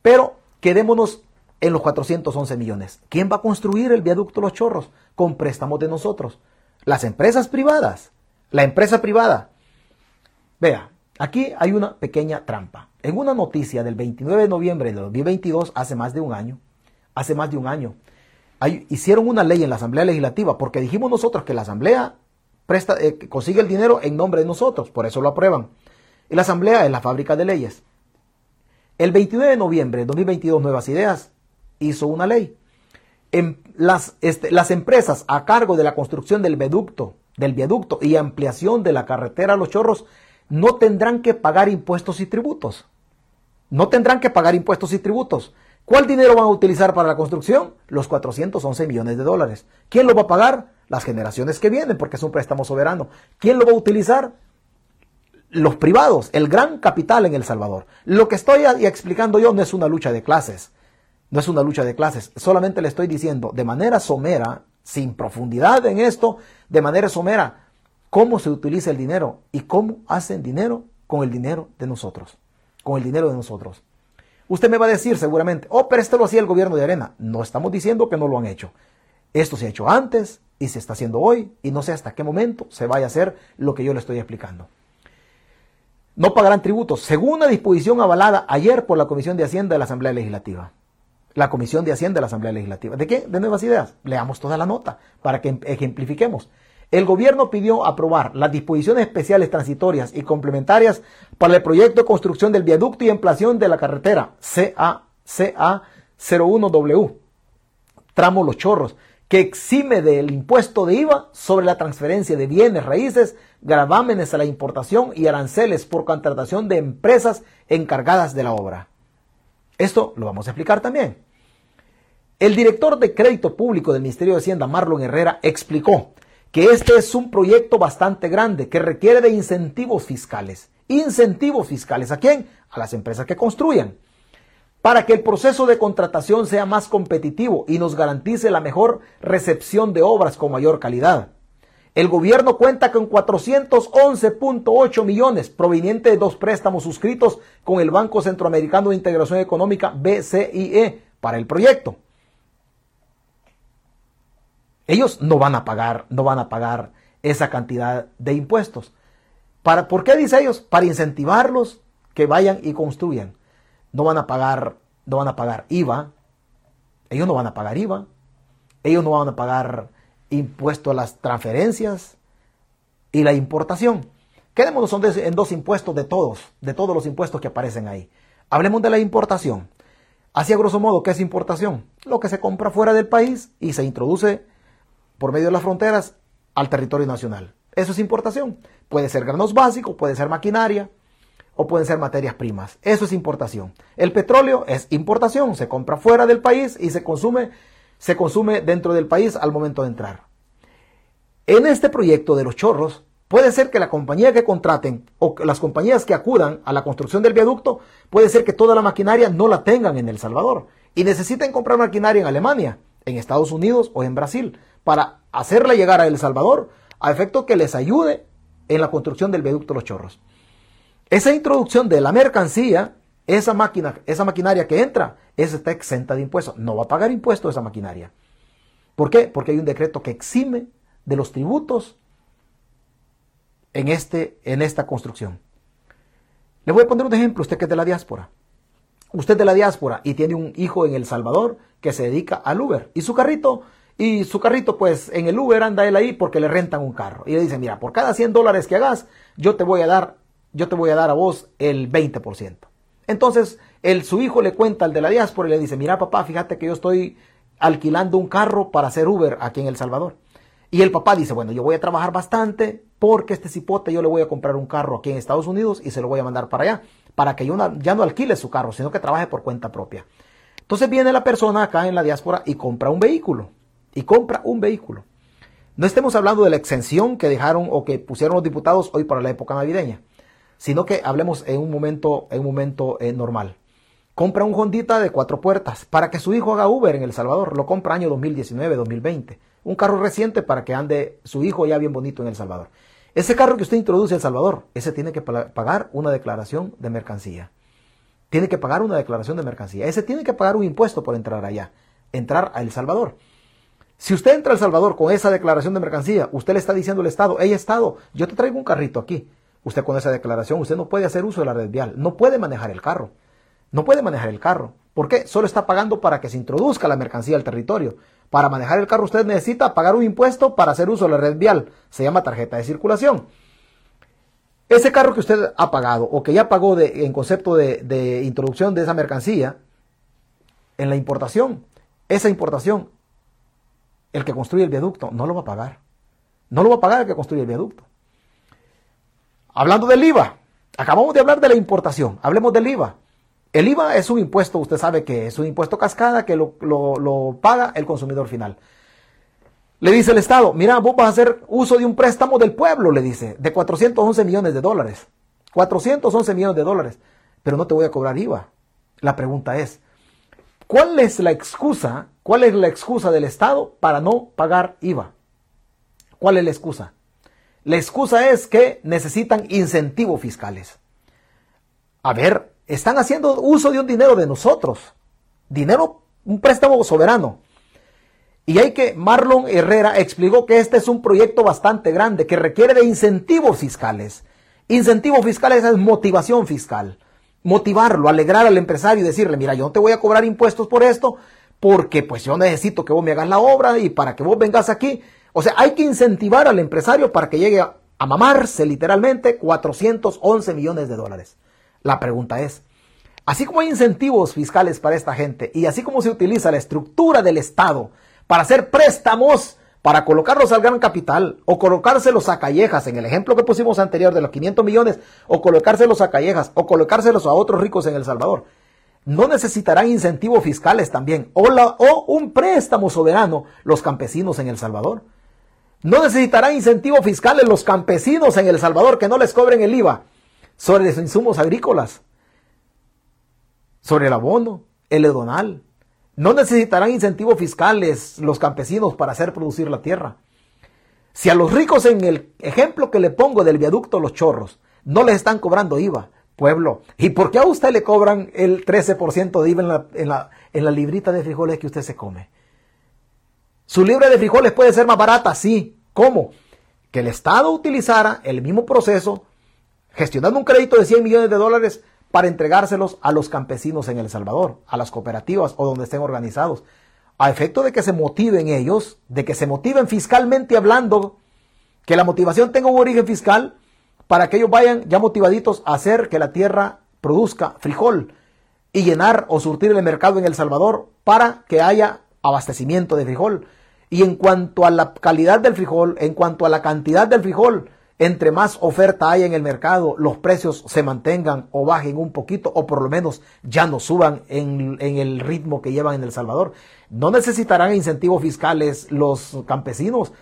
Speaker 1: Pero quedémonos en los 411 millones. ¿Quién va a construir el viaducto Los Chorros? Con préstamos de nosotros. Las empresas privadas. La empresa privada. Vea, aquí hay una pequeña trampa. En una noticia del 29 de noviembre de 2022, hace más de un año, hace más de un año, hicieron una ley en la Asamblea Legislativa porque dijimos nosotros que la Asamblea presta, eh, consigue el dinero en nombre de nosotros, por eso lo aprueban. Y la Asamblea es la fábrica de leyes. El 29 de noviembre de 2022, Nuevas Ideas hizo una ley. Este, las empresas a cargo de la construcción del viaducto del viaducto y ampliación de la carretera a Los Chorros no tendrán que pagar impuestos y tributos. No tendrán que pagar impuestos y tributos. ¿Cuál dinero van a utilizar para la construcción? Los 411 millones de dólares. ¿Quién lo va a pagar? Las generaciones que vienen, porque es un préstamo soberano. ¿Quién lo va a utilizar? Los privados, el gran capital en El Salvador. Lo que estoy explicando yo no es una lucha de clases. No es una lucha de clases. Solamente le estoy diciendo de manera somera sin profundidad en esto, de manera somera, cómo se utiliza el dinero y cómo hacen dinero con el dinero de nosotros. Con el dinero de nosotros. Usted me va a decir seguramente, oh, pero esto lo hacía el gobierno de Arena. No estamos diciendo que no lo han hecho. Esto se ha hecho antes y se está haciendo hoy y no sé hasta qué momento se vaya a hacer lo que yo le estoy explicando. No pagarán tributos, según una disposición avalada ayer por la Comisión de Hacienda de la Asamblea Legislativa. La Comisión de Hacienda de la Asamblea Legislativa. ¿De qué? De nuevas ideas. Leamos toda la nota para que ejemplifiquemos. El gobierno pidió aprobar las disposiciones especiales transitorias y complementarias para el proyecto de construcción del viaducto y ampliación de la carretera CA, CA01W, tramo Los Chorros, que exime del impuesto de IVA sobre la transferencia de bienes raíces, gravámenes a la importación y aranceles por contratación de empresas encargadas de la obra. Esto lo vamos a explicar también. El director de crédito público del Ministerio de Hacienda, Marlon Herrera, explicó que este es un proyecto bastante grande que requiere de incentivos fiscales. Incentivos fiscales. ¿A quién? A las empresas que construyan. Para que el proceso de contratación sea más competitivo y nos garantice la mejor recepción de obras con mayor calidad. El gobierno cuenta con 411.8 millones provenientes de dos préstamos suscritos con el Banco Centroamericano de Integración Económica BCIE para el proyecto. Ellos no van a pagar, no van a pagar esa cantidad de impuestos. ¿Para, ¿Por qué dice ellos? Para incentivarlos que vayan y construyan. No van a pagar, no van a pagar IVA. Ellos no van a pagar IVA. Ellos no van a pagar impuesto a las transferencias y la importación. Quedémonos en dos impuestos de todos, de todos los impuestos que aparecen ahí. Hablemos de la importación. Así a grosso modo, ¿qué es importación? Lo que se compra fuera del país y se introduce por medio de las fronteras al territorio nacional. Eso es importación. Puede ser granos básicos, puede ser maquinaria o pueden ser materias primas. Eso es importación. El petróleo es importación, se compra fuera del país y se consume, se consume dentro del país al momento de entrar. En este proyecto de los chorros, puede ser que la compañía que contraten o las compañías que acudan a la construcción del viaducto, puede ser que toda la maquinaria no la tengan en El Salvador y necesiten comprar maquinaria en Alemania, en Estados Unidos o en Brasil para hacerla llegar a El Salvador a efecto que les ayude en la construcción del viaducto Los Chorros. Esa introducción de la mercancía, esa máquina, esa maquinaria que entra, esa está exenta de impuestos. No va a pagar impuestos esa maquinaria. ¿Por qué? Porque hay un decreto que exime de los tributos en, este, en esta construcción. Le voy a poner un ejemplo, usted que es de la diáspora. Usted es de la diáspora y tiene un hijo en El Salvador que se dedica al Uber y su carrito y su carrito, pues en el Uber anda él ahí porque le rentan un carro. Y le dicen, mira, por cada 100 dólares que hagas, yo te voy a dar, yo te voy a dar a vos el 20%. Entonces, el, su hijo le cuenta al de la diáspora y le dice, mira papá, fíjate que yo estoy alquilando un carro para hacer Uber aquí en El Salvador. Y el papá dice, bueno, yo voy a trabajar bastante porque este cipote yo le voy a comprar un carro aquí en Estados Unidos y se lo voy a mandar para allá, para que ya no alquile su carro, sino que trabaje por cuenta propia. Entonces viene la persona acá en la diáspora y compra un vehículo y compra un vehículo. No estemos hablando de la exención que dejaron o que pusieron los diputados hoy para la época navideña, sino que hablemos en un momento, en un momento eh, normal. Compra un Hondita de cuatro puertas para que su hijo haga Uber en El Salvador. Lo compra año 2019, 2020. Un carro reciente para que ande su hijo ya bien bonito en El Salvador. Ese carro que usted introduce en El Salvador, ese tiene que pagar una declaración de mercancía. Tiene que pagar una declaración de mercancía. Ese tiene que pagar un impuesto por entrar allá, entrar a El Salvador. Si usted entra a El Salvador con esa declaración de mercancía, usted le está diciendo al Estado, hey Estado, yo te traigo un carrito aquí. Usted con esa declaración, usted no puede hacer uso de la red vial, no puede manejar el carro. No puede manejar el carro. ¿Por qué? Solo está pagando para que se introduzca la mercancía al territorio. Para manejar el carro usted necesita pagar un impuesto para hacer uso de la red vial. Se llama tarjeta de circulación. Ese carro que usted ha pagado o que ya pagó en concepto de, de introducción de esa mercancía, en la importación, esa importación el que construye el viaducto no lo va a pagar. No lo va a pagar el que construye el viaducto. Hablando del IVA, acabamos de hablar de la importación, hablemos del IVA. El IVA es un impuesto, usted sabe que es un impuesto cascada que lo, paga el consumidor final. Le dice el Estado, mira, vos vas a hacer uso de un préstamo del pueblo, le dice, de 411 millones de dólares. 411 millones de dólares, pero no te voy a cobrar IVA. La pregunta es, ¿cuál es la excusa ¿Cuál es la excusa del Estado para no pagar IVA? ¿Cuál es la excusa? La excusa es que necesitan incentivos fiscales. A ver, están haciendo uso de un dinero de nosotros. Dinero, un préstamo soberano. Y hay que, Marlon Herrera explicó que este es un proyecto bastante grande que requiere de incentivos fiscales. Incentivos fiscales es motivación fiscal. Motivarlo, alegrar al empresario y decirle, mira, yo no te voy a cobrar impuestos por esto, porque pues yo necesito que vos me hagas la obra y para que vos vengas aquí. O sea, hay que incentivar al empresario para que llegue a, a mamarse literalmente 411 millones de dólares. La pregunta es, así como hay incentivos fiscales para esta gente y así como se utiliza la estructura del Estado para hacer préstamos, para colocarlos al gran capital o colocárselos a callejas, en el ejemplo que pusimos anterior de los 500 millones, o colocárselos a callejas o colocárselos a otros ricos en El Salvador, no necesitarán incentivos fiscales también o, o un préstamo soberano los campesinos en El Salvador. No necesitarán incentivos fiscales los campesinos en El Salvador que no les cobren el IVA sobre los insumos agrícolas, sobre el abono, el edonal, no necesitarán incentivos fiscales los campesinos para hacer producir la tierra. Si a los ricos en el ejemplo que le pongo del viaducto Los Chorros no les están cobrando IVA, pueblo, ¿y por qué a usted le cobran el 13% de IVA en la, en, la, librita de frijoles que usted se come? Su libra de frijoles puede ser más barata, sí. ¿Cómo? Que el Estado utilizara el mismo proceso, gestionando un crédito de 100 millones de dólares para entregárselos a los campesinos en El Salvador, a las cooperativas o donde estén organizados, a efecto de que se motiven ellos, de que se motiven fiscalmente hablando, que la motivación tenga un origen fiscal para que ellos vayan ya motivaditos a hacer que la tierra produzca frijol y llenar o surtir el mercado en El Salvador para que haya abastecimiento de frijol. Y en cuanto a la calidad del frijol, en cuanto a la cantidad del frijol, entre más oferta hay en el mercado, los precios se mantengan o bajen un poquito o por lo menos ya no suban en, el ritmo que llevan en El Salvador. No necesitarán incentivos fiscales los campesinos.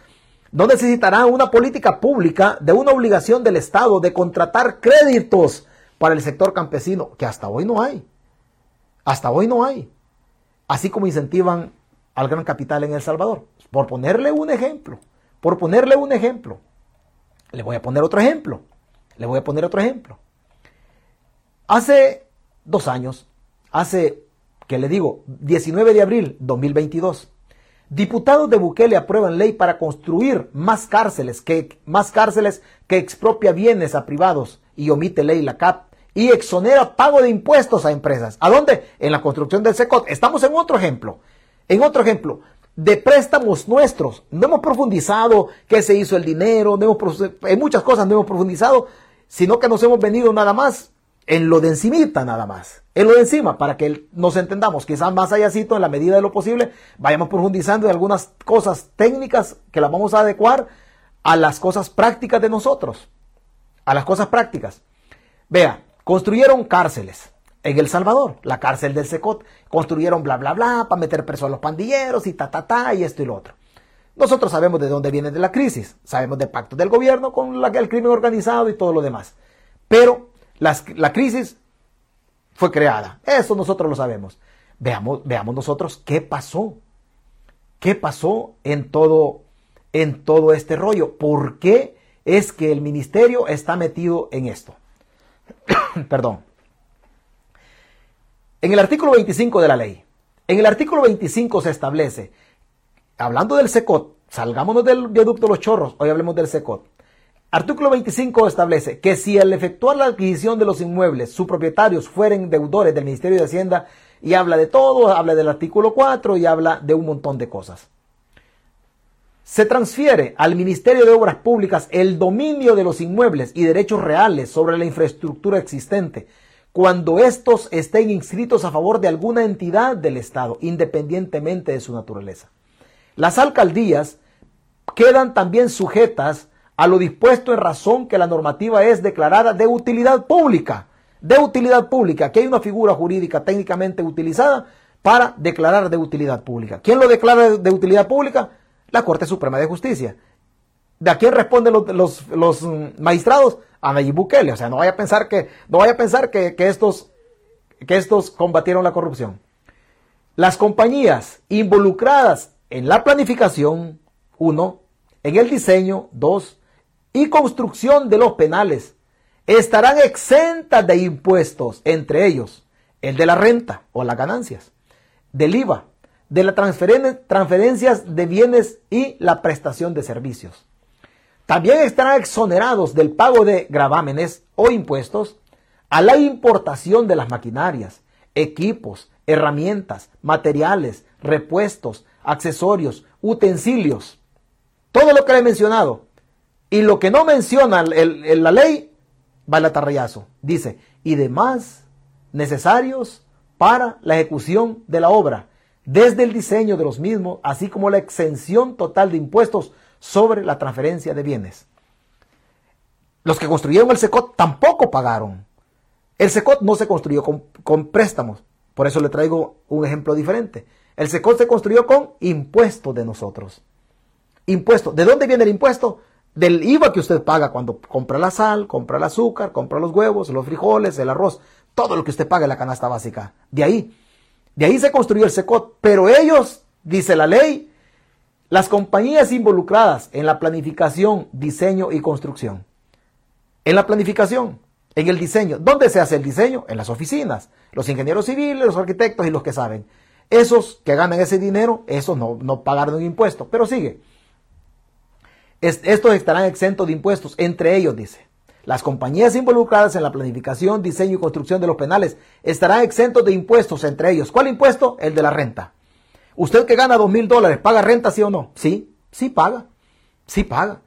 Speaker 1: No necesitarán una política pública de una obligación del Estado de contratar créditos para el sector campesino, que hasta hoy no hay. Hasta hoy no hay. Así como incentivan al gran capital en El Salvador. Por ponerle un ejemplo. Por ponerle un ejemplo. Le voy a poner otro ejemplo. Le voy a poner otro ejemplo. Hace dos años, hace, que le digo, 19 de abril 2022, diputados de Bukele aprueban ley para construir más cárceles que, más cárceles que expropia bienes a privados y omite ley la CAP y exonera pago de impuestos a empresas. ¿A dónde? En la construcción del SECOT. Estamos en otro ejemplo. En otro ejemplo, de préstamos nuestros. No hemos profundizado qué se hizo el dinero, hemos, en muchas cosas no hemos profundizado, sino que nos hemos venido nada más en lo de encimita nada más, en lo de encima, para que nos entendamos, quizás más allácito, en la medida de lo posible, vayamos profundizando en algunas cosas técnicas que las vamos a adecuar a las cosas prácticas de nosotros, a las cosas prácticas. Vea, construyeron cárceles, en El Salvador, la cárcel del Secot. Construyeron bla, bla, bla, para meter preso a los pandilleros y ta, ta, ta, y esto y lo otro. Nosotros sabemos de dónde viene de la crisis, sabemos del pacto del gobierno con la, el crimen organizado y todo lo demás. Pero la crisis fue creada, eso nosotros lo sabemos. Veamos, veamos nosotros qué pasó. ¿Qué pasó en todo, en todo este rollo? ¿Por qué es que el ministerio está metido en esto? Perdón. En el artículo 25 de la ley, en el artículo 25 se establece, hablando del SECOT, salgámonos del viaducto Los Chorros, hoy hablemos del SECOT. Artículo 25 establece que si al efectuar la adquisición de los inmuebles, sus propietarios fueren deudores del Ministerio de Hacienda, y habla de todo, habla del artículo 4 y habla de un montón de cosas. Se transfiere al Ministerio de Obras Públicas el dominio de los inmuebles y derechos reales sobre la infraestructura existente, cuando estos estén inscritos a favor de alguna entidad del Estado, independientemente de su naturaleza. Las alcaldías quedan también sujetas a lo dispuesto en razón que la normativa es declarada de utilidad pública. De utilidad pública. Aquí hay una figura jurídica técnicamente utilizada para declarar de utilidad pública. ¿Quién lo declara de utilidad pública? La Corte Suprema de Justicia. ¿De a quién responden los, los magistrados? A Nayib Bukele. O sea, no vaya a pensar que, no vaya a pensar que, estos, que estos combatieron la corrupción. Las compañías involucradas en la planificación, uno, en el diseño, dos, y construcción de los penales, estarán exentas de impuestos, entre ellos el de la renta o las ganancias, del IVA, de las transferencias de bienes y la prestación de servicios. También estarán exonerados del pago de gravámenes o impuestos a la importación de las maquinarias, equipos, herramientas, materiales, repuestos, accesorios, utensilios. Todo lo que le he mencionado. Y lo que no menciona la ley, va al atarrayazo. Dice, y demás necesarios para la ejecución de la obra, desde el diseño de los mismos, así como la exención total de impuestos sobre la transferencia de bienes. Los que construyeron el SECOT tampoco pagaron. El SECOT no se construyó con, préstamos. Por eso le traigo un ejemplo diferente. El SECOT se construyó con impuestos de nosotros. Impuesto. ¿De dónde viene el impuesto? Del IVA que usted paga cuando compra la sal, compra el azúcar, compra los huevos, los frijoles, el arroz. Todo lo que usted paga en la canasta básica. De ahí. De ahí se construyó el SECOT. Pero ellos, dice la ley, las compañías involucradas en la planificación, diseño y construcción. En la planificación, en el diseño. ¿Dónde se hace el diseño? En las oficinas. Los ingenieros civiles, los arquitectos y los que saben. Esos que ganan ese dinero, esos no, no pagaron impuesto. Pero sigue. estos estarán exentos de impuestos. Entre ellos, dice. Las compañías involucradas en la planificación, diseño y construcción de los penales estarán exentos de impuestos entre ellos. ¿Cuál impuesto? El de la renta. Usted que gana dos mil dólares, ¿paga renta sí o no? Sí, sí paga. Sí paga.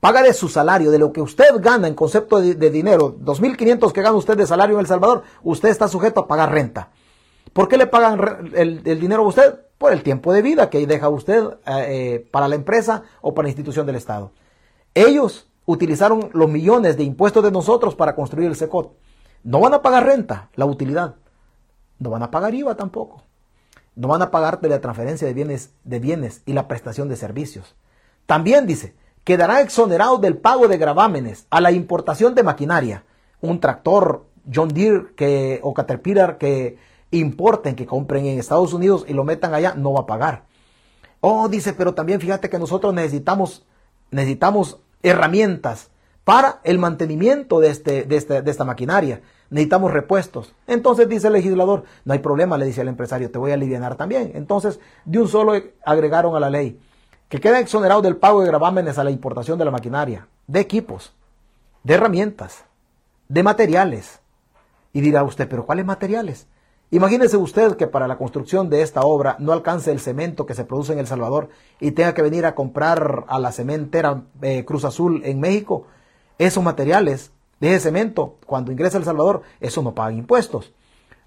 Speaker 1: Paga de su salario, de lo que usted gana en concepto de, dinero, 2.500 que gana usted de salario en El Salvador, usted está sujeto a pagar renta. ¿Por qué le pagan el, dinero a usted? Por el tiempo de vida que deja usted eh, eh, para la empresa o para la institución del Estado. Ellos utilizaron los millones de impuestos de nosotros para construir el SECOT. No van a pagar renta, la utilidad. No van a pagar IVA tampoco. No van a pagarte la transferencia de bienes, de bienes y la prestación de servicios. También dice, quedarán exonerados del pago de gravámenes a la importación de maquinaria. Un tractor John Deere que, o Caterpillar que importen, que compren en Estados Unidos y lo metan allá, no va a pagar. Oh, dice, pero también fíjate que nosotros necesitamos, necesitamos herramientas para el mantenimiento de, este, de, este, de esta maquinaria necesitamos repuestos. Entonces dice el legislador, no hay problema, le dice al empresario, te voy a aliviar también. Entonces, de un solo agregaron a la ley que queda exonerado del pago de gravámenes a la importación de la maquinaria, de equipos, de herramientas, de materiales. Y dirá usted, pero ¿cuáles materiales? Imagínese usted que para la construcción de esta obra no alcance el cemento que se produce en El Salvador y tenga que venir a comprar a la cementera eh, Cruz Azul en México. Esos materiales de ese cemento, cuando ingresa El Salvador, eso no paga impuestos.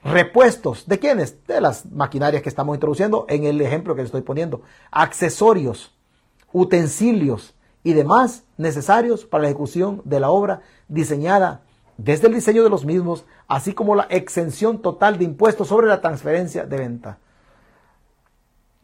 Speaker 1: Repuestos, ¿de quiénes? De las maquinarias que estamos introduciendo en el ejemplo que les estoy poniendo. Accesorios, utensilios y demás necesarios para la ejecución de la obra diseñada desde el diseño de los mismos, así como la exención total de impuestos sobre la transferencia de venta.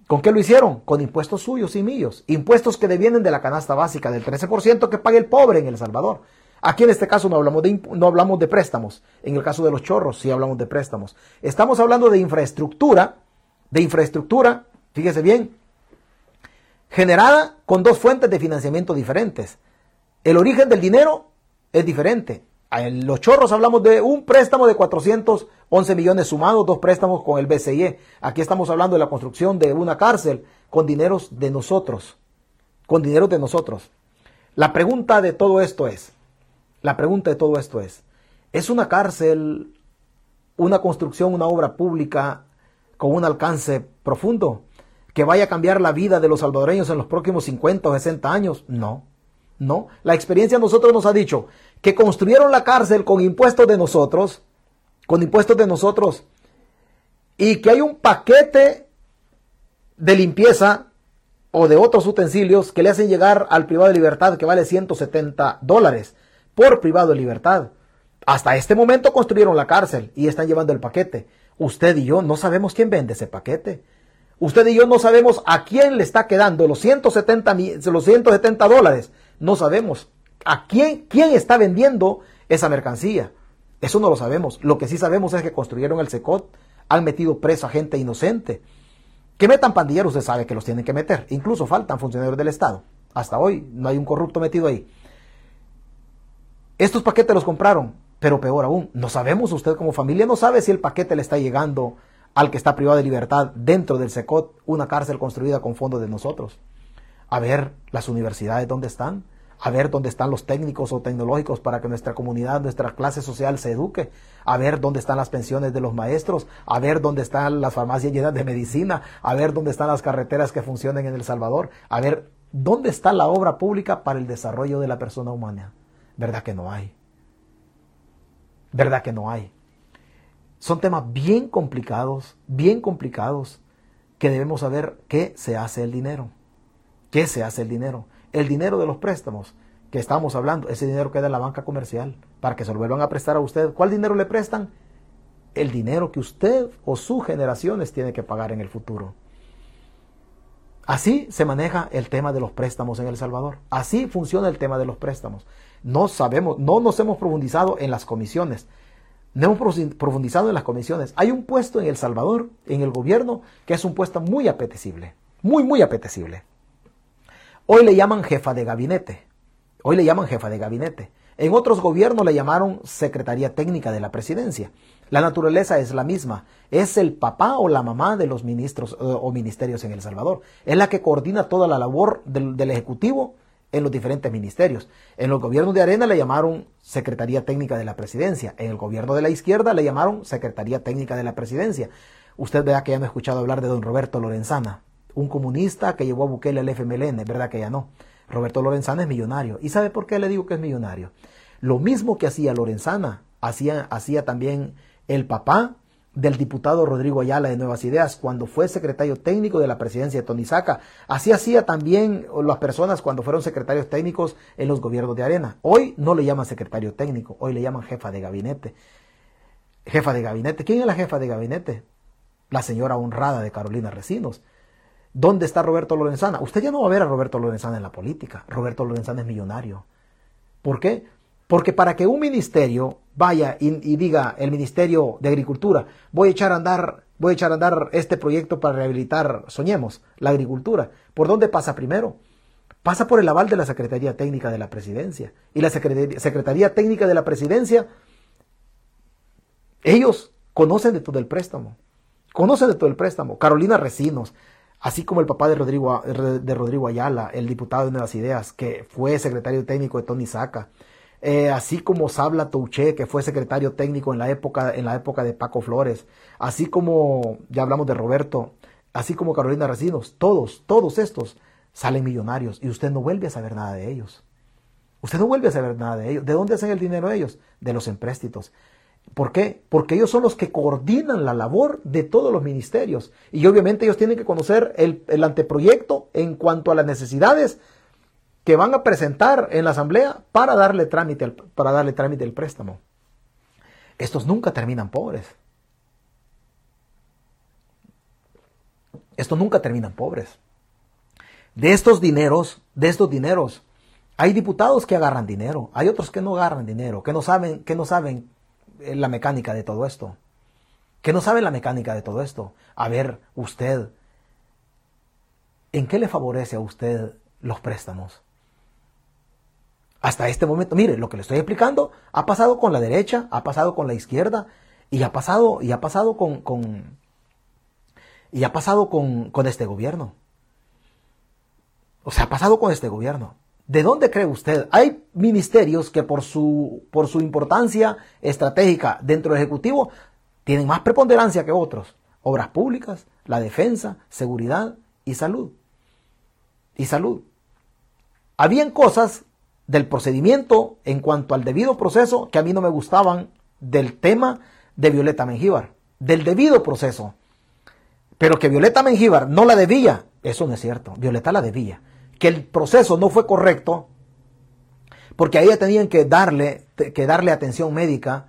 Speaker 1: ¿Con qué lo hicieron? Con impuestos suyos y míos. Impuestos que devienen de la canasta básica del 13% que paga el pobre en El Salvador. Aquí en este caso no hablamos, de, no hablamos de préstamos. En el caso de los chorros sí hablamos de préstamos. Estamos hablando de infraestructura, de infraestructura, fíjese bien, generada con dos fuentes de financiamiento diferentes. El origen del dinero es diferente. En los chorros hablamos de un préstamo de 411 millones sumados, dos préstamos con el BCE. Aquí estamos hablando de la construcción de una cárcel con dineros de nosotros. Con dineros de nosotros. La pregunta de todo esto es, la pregunta de todo esto es, ¿es una cárcel una construcción, una obra pública con un alcance profundo que vaya a cambiar la vida de los salvadoreños en los próximos 50 o 60 años? No, no. La experiencia de nosotros nos ha dicho que construyeron la cárcel con impuestos de nosotros, con impuestos de nosotros, y que hay un paquete de limpieza o de otros utensilios que le hacen llegar al privado de libertad que vale 170 dólares por privado de libertad. Hasta este momento construyeron la cárcel y están llevando el paquete. Usted y yo no sabemos quién vende ese paquete. Usted y yo no sabemos a quién le está quedando los 170, los 170 dólares. No sabemos a quién, quién está vendiendo esa mercancía. Eso no lo sabemos. Lo que sí sabemos es que construyeron el SECOT, han metido preso a gente inocente. Que metan pandilleros, usted sabe que los tienen que meter. Incluso faltan funcionarios del Estado. Hasta hoy no hay un corrupto metido ahí. Estos paquetes los compraron, pero peor aún, no sabemos, usted como familia no sabe si el paquete le está llegando al que está privado de libertad dentro del SECOT, una cárcel construida con fondos de nosotros. A ver las universidades dónde están, a ver dónde están los técnicos o tecnológicos para que nuestra comunidad, nuestra clase social se eduque, a ver dónde están las pensiones de los maestros, a ver dónde están las farmacias llenas de medicina, a ver dónde están las carreteras que funcionan en El Salvador, a ver dónde está la obra pública para el desarrollo de la persona humana. ¿Verdad que no hay? ¿Verdad que no hay? Son temas bien complicados, bien complicados, que debemos saber qué se hace el dinero. ¿Qué se hace el dinero? El dinero de los préstamos que estamos hablando, ese dinero queda en la banca comercial para que se lo vuelvan a prestar a usted. ¿Cuál dinero le prestan? El dinero que usted o sus generaciones tiene que pagar en el futuro. Así se maneja el tema de los préstamos en El Salvador. Así funciona el tema de los préstamos. No sabemos, no nos hemos profundizado en las comisiones. No hemos profundizado en las comisiones. Hay un puesto en El Salvador, en el gobierno, que es un puesto muy apetecible. Muy, muy apetecible. Hoy le llaman jefa de gabinete. Hoy le llaman jefa de gabinete. En otros gobiernos le llamaron Secretaría Técnica de la Presidencia. La naturaleza es la misma. Es el papá o la mamá de los ministros eh, o ministerios en El Salvador. Es la que coordina toda la labor del, del, Ejecutivo en los diferentes ministerios. En los gobiernos de Arena le llamaron Secretaría Técnica de la Presidencia. En el gobierno de la izquierda le llamaron Secretaría Técnica de la Presidencia. Usted vea que ya me ha escuchado hablar de don Roberto Lorenzana un comunista que llevó a Bukele al FMLN, ¿verdad que ya no? Roberto Lorenzana es millonario. ¿Y sabe por qué le digo que es millonario? Lo mismo que hacía Lorenzana, hacía, hacía también el papá del diputado Rodrigo Ayala de Nuevas Ideas cuando fue secretario técnico de la presidencia de Tonisaca. Así hacía también las personas cuando fueron secretarios técnicos en los gobiernos de Arena. Hoy no le llaman secretario técnico, hoy le llaman jefa de gabinete. Jefa de gabinete. ¿Quién es la jefa de gabinete? La señora honrada de Carolina Recinos. ¿Dónde está Roberto Lorenzana? Usted ya no va a ver a Roberto Lorenzana en la política. Roberto Lorenzana es millonario. ¿Por qué? Porque para que un ministerio vaya y, diga, el Ministerio de Agricultura, voy a echar a andar, voy a echar a andar este proyecto para rehabilitar, soñemos, la agricultura. ¿Por dónde pasa primero? Pasa por el aval de la Secretaría Técnica de la Presidencia. Y la Secretaría Técnica de la Presidencia, ellos conocen de todo el préstamo. Conocen de todo el préstamo. Carolina Recinos, así como el papá de Rodrigo, de Rodrigo Ayala, el diputado de Nuevas Ideas, que fue secretario técnico de Tony Saca, eh, así como Sabla Touché, que fue secretario técnico en la, época, en la época de Paco Flores, así como, ya hablamos de Roberto, así como Carolina Recinos, todos, todos estos salen millonarios y usted no vuelve a saber nada de ellos. Usted no vuelve a saber nada de ellos. ¿De dónde hacen el dinero ellos? De los empréstitos. ¿Por qué? Porque ellos son los que coordinan la labor de todos los ministerios. Y obviamente ellos tienen que conocer el, anteproyecto en cuanto a las necesidades que van a presentar en la asamblea para darle trámite al, para darle trámite el préstamo. Estos nunca terminan pobres. Estos nunca terminan pobres. De estos dineros, de estos dineros, hay diputados que agarran dinero, hay otros que no agarran dinero, que no saben, que no saben eh, la mecánica de todo esto. Que no sabe la mecánica de todo esto. A ver, usted, ¿en qué le favorece a usted los préstamos? Hasta este momento, mire, lo que le estoy explicando ha pasado con la derecha, ha pasado con la izquierda y ha pasado, y ha pasado con, con y ha pasado con, con este gobierno. O sea, ha pasado con este gobierno. ¿De dónde cree usted? Hay ministerios que por su, por su importancia estratégica dentro del Ejecutivo tienen más preponderancia que otros. Obras públicas, la defensa, seguridad y salud. Y salud. Habían cosas del procedimiento en cuanto al debido proceso que a mí no me gustaban del tema de Violeta Mengíbar. Del debido proceso. Pero que Violeta Mengíbar no la debía, eso no es cierto. Violeta la debía que el proceso no fue correcto, porque a ella tenían que darle, que darle atención médica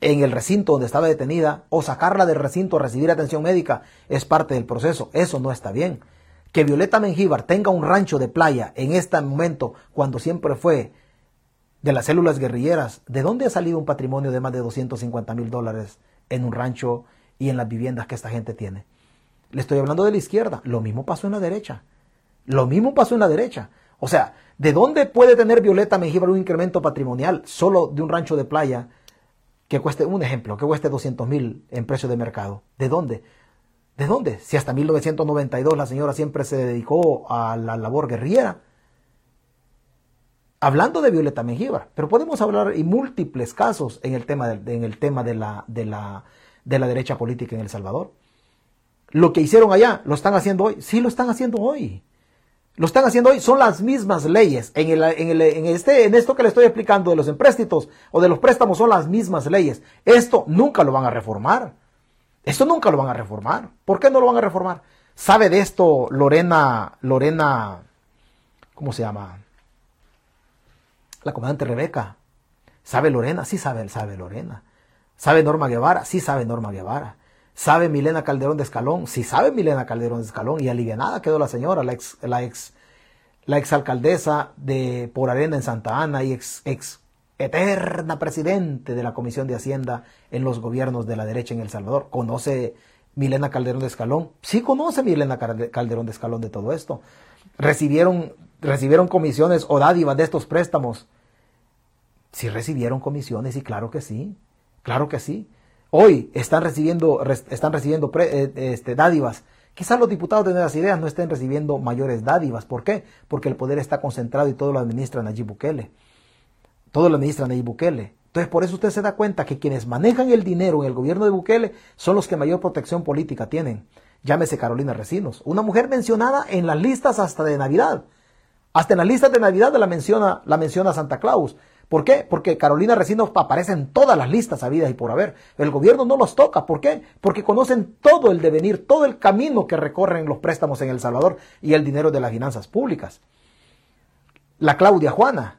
Speaker 1: en el recinto donde estaba detenida o sacarla del recinto a recibir atención médica es parte del proceso. Eso no está bien. Que Violeta Mengíbar tenga un rancho de playa en este momento, cuando siempre fue de las células guerrilleras, ¿de dónde ha salido un patrimonio de más de 250 mil dólares en un rancho y en las viviendas que esta gente tiene? Le estoy hablando de la izquierda. Lo mismo pasó en la derecha. Lo mismo pasó en la derecha. O sea, ¿De dónde puede tener Violeta Mengíbar un incremento patrimonial solo de un rancho de playa que cueste, un ejemplo, que cueste 200 mil en precio de mercado? ¿De dónde? ¿De dónde? Si hasta 1992 la señora siempre se dedicó a la labor guerrillera. Hablando de Violeta Mengíbar, pero podemos hablar y múltiples casos en el tema, de, en el tema de, la, de, la, de la derecha política en El Salvador. Lo que hicieron allá, ¿lo están haciendo hoy? Sí, lo están haciendo hoy lo están haciendo hoy, son las mismas leyes. En, el, en, el, en, este, en esto que le estoy explicando de los empréstitos o de los préstamos son las mismas leyes. Esto nunca lo van a reformar. Esto nunca lo van a reformar. ¿Por qué no lo van a reformar? ¿Sabe de esto Lorena, Lorena, ¿cómo se llama? La comandante Rebeca. ¿Sabe Lorena? Sí sabe, sabe Lorena. ¿Sabe Norma Guevara? Sí sabe Norma Guevara. ¿Sabe Milena Calderón de Escalón? Sí sabe Milena Calderón de Escalón y alivianada quedó la señora, la ex, la ex, la exalcaldesa de Por Arena en Santa Ana y ex, ex eterna presidente de la Comisión de Hacienda en los gobiernos de la derecha en El Salvador. ¿Conoce Milena Calderón de Escalón? Sí conoce Milena Calderón de Escalón de todo esto. Recibieron, recibieron comisiones o dádivas de estos préstamos. Sí recibieron comisiones y claro que sí, claro que sí. Hoy están recibiendo, están recibiendo eh, este, dádivas. Quizás los diputados de Nuevas Ideas no estén recibiendo mayores dádivas. ¿Por qué? Porque el poder está concentrado y todo lo administra Nayib Bukele. Todo lo administra Nayib Bukele. Entonces, por eso usted se da cuenta que quienes manejan el dinero en el gobierno de Bukele son los que mayor protección política tienen. Llámese Carolina Recinos, una mujer mencionada en las listas hasta de Navidad. Hasta en las listas de Navidad la menciona, la menciona Santa Claus. ¿Por qué? Porque Carolina Recinos aparece en todas las listas habidas y por haber. El gobierno no los toca. ¿Por qué? Porque conocen todo el devenir, todo el camino que recorren los préstamos en El Salvador y el dinero de las finanzas públicas. La Claudia Juana,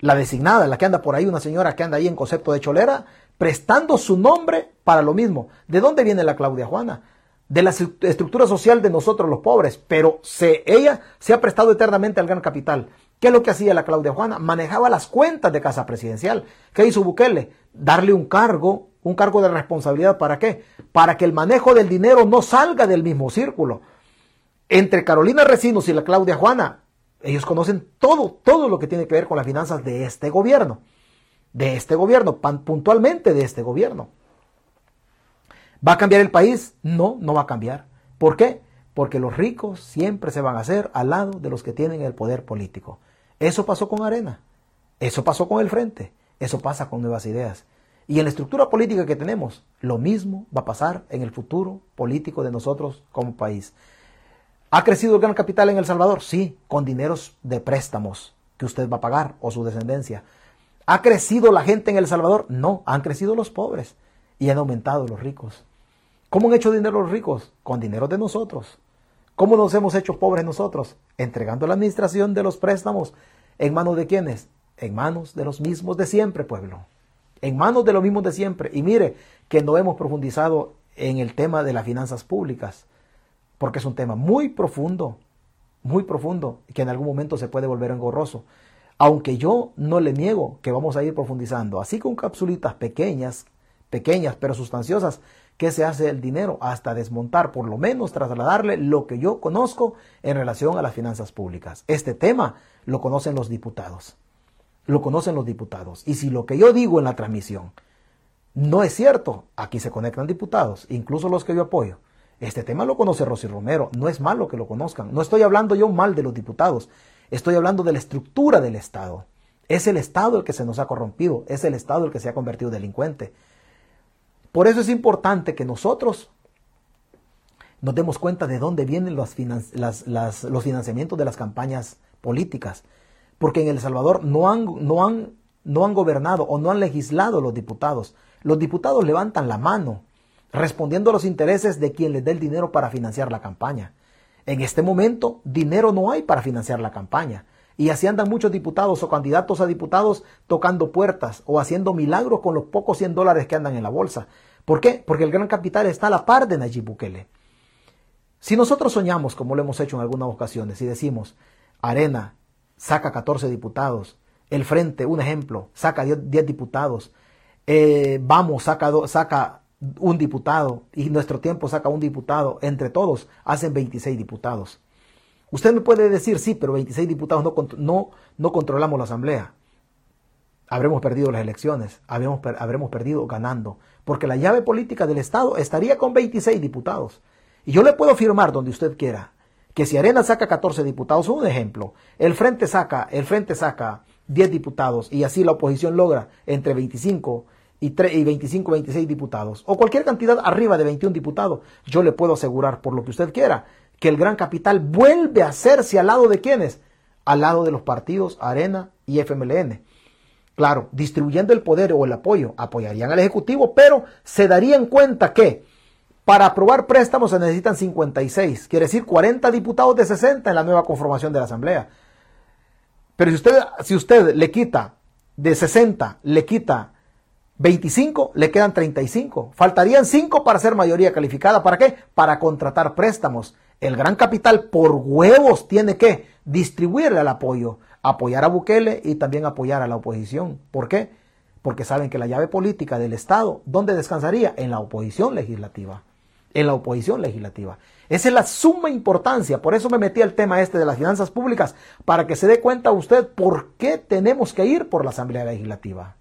Speaker 1: la designada, la que anda por ahí, una señora que anda ahí en concepto de cholera, prestando su nombre para lo mismo. ¿De dónde viene la Claudia Juana? de la estructura social de nosotros los pobres, pero se, ella se ha prestado eternamente al gran capital. ¿Qué es lo que hacía la Claudia Juana? Manejaba las cuentas de Casa Presidencial. ¿Qué hizo Bukele? Darle un cargo, un cargo de responsabilidad. ¿Para qué? Para que el manejo del dinero no salga del mismo círculo. Entre Carolina Recinos y la Claudia Juana, ellos conocen todo, todo lo que tiene que ver con las finanzas de este gobierno. De este gobierno, puntualmente de este gobierno. ¿Va a cambiar el país? No, no va a cambiar. ¿Por qué? Porque los ricos siempre se van a hacer al lado de los que tienen el poder político. Eso pasó con Arena, eso pasó con el Frente, eso pasa con Nuevas Ideas. Y en la estructura política que tenemos, lo mismo va a pasar en el futuro político de nosotros como país. ¿Ha crecido el gran capital en El Salvador? Sí, con dineros de préstamos que usted va a pagar o su descendencia. ¿Ha crecido la gente en El Salvador? No, han crecido los pobres y han aumentado los ricos. ¿Cómo han hecho dinero los ricos? Con dinero de nosotros. ¿Cómo nos hemos hecho pobres nosotros? Entregando la administración de los préstamos. ¿En manos de quiénes? En manos de los mismos de siempre, pueblo. En manos de los mismos de siempre. Y mire que no hemos profundizado en el tema de las finanzas públicas, porque es un tema muy profundo, muy profundo, que en algún momento se puede volver engorroso. Aunque yo no le niego que vamos a ir profundizando, así con capsulitas pequeñas, pequeñas pero sustanciosas, qué se hace el dinero hasta desmontar, por lo menos trasladarle lo que yo conozco en relación a las finanzas públicas. Este tema lo conocen los diputados. Lo conocen los diputados. Y si lo que yo digo en la transmisión no es cierto, aquí se conectan diputados, incluso los que yo apoyo. Este tema lo conoce Rosy Romero, no es malo que lo conozcan. No estoy hablando yo mal de los diputados, estoy hablando de la estructura del Estado. Es el Estado el que se nos ha corrompido, es el Estado el que se ha convertido delincuente. Por eso es importante que nosotros nos demos cuenta de dónde vienen los, financiamientos de las campañas políticas. Porque en El Salvador no han gobernado o no han legislado los diputados. Los diputados levantan la mano respondiendo a los intereses de quien les dé el dinero para financiar la campaña. En este momento, dinero no hay para financiar la campaña. Y así andan muchos diputados o candidatos a diputados tocando puertas o haciendo milagros con los pocos 100 dólares que andan en la bolsa. ¿Por qué? Porque el gran capital está a la par de Nayib Bukele. Si nosotros soñamos, como lo hemos hecho en algunas ocasiones, y decimos, Arena saca 14 diputados, el Frente, un ejemplo, saca 10, diputados, eh, Vamos saca, saca un diputado, y nuestro tiempo saca un diputado, entre todos hacen 26 diputados. Usted me puede decir, sí, pero 26 diputados no, no, no controlamos la Asamblea. Habremos perdido las elecciones, habremos, habremos perdido ganando, porque la llave política del Estado estaría con 26 diputados. Y yo le puedo firmar donde usted quiera que si Arena saca 14 diputados, un ejemplo, el Frente saca, el Frente saca 10 diputados y así la oposición logra entre 25 y, 25 26 diputados, o cualquier cantidad arriba de 21 diputados, yo le puedo asegurar por lo que usted quiera que el gran capital vuelve a hacerse al lado de quienes? Al lado de los partidos Arena y FMLN. Claro, distribuyendo el poder o el apoyo, apoyarían al Ejecutivo, pero se darían cuenta que para aprobar préstamos se necesitan 56, quiere decir 40 diputados de 60 en la nueva conformación de la Asamblea. Pero si usted, si usted le quita de 60, le quita 25, le quedan 35. Faltarían 5 para ser mayoría calificada. ¿Para qué? Para contratar préstamos. El gran capital por huevos tiene que distribuirle el apoyo, apoyar a Bukele y también apoyar a la oposición. ¿Por qué? Porque saben que la llave política del Estado, ¿dónde descansaría? En la oposición legislativa en la oposición legislativa. Esa es la suma importancia. Por eso me metí al tema este de las finanzas públicas, para que se dé cuenta usted por qué tenemos que ir por la Asamblea Legislativa.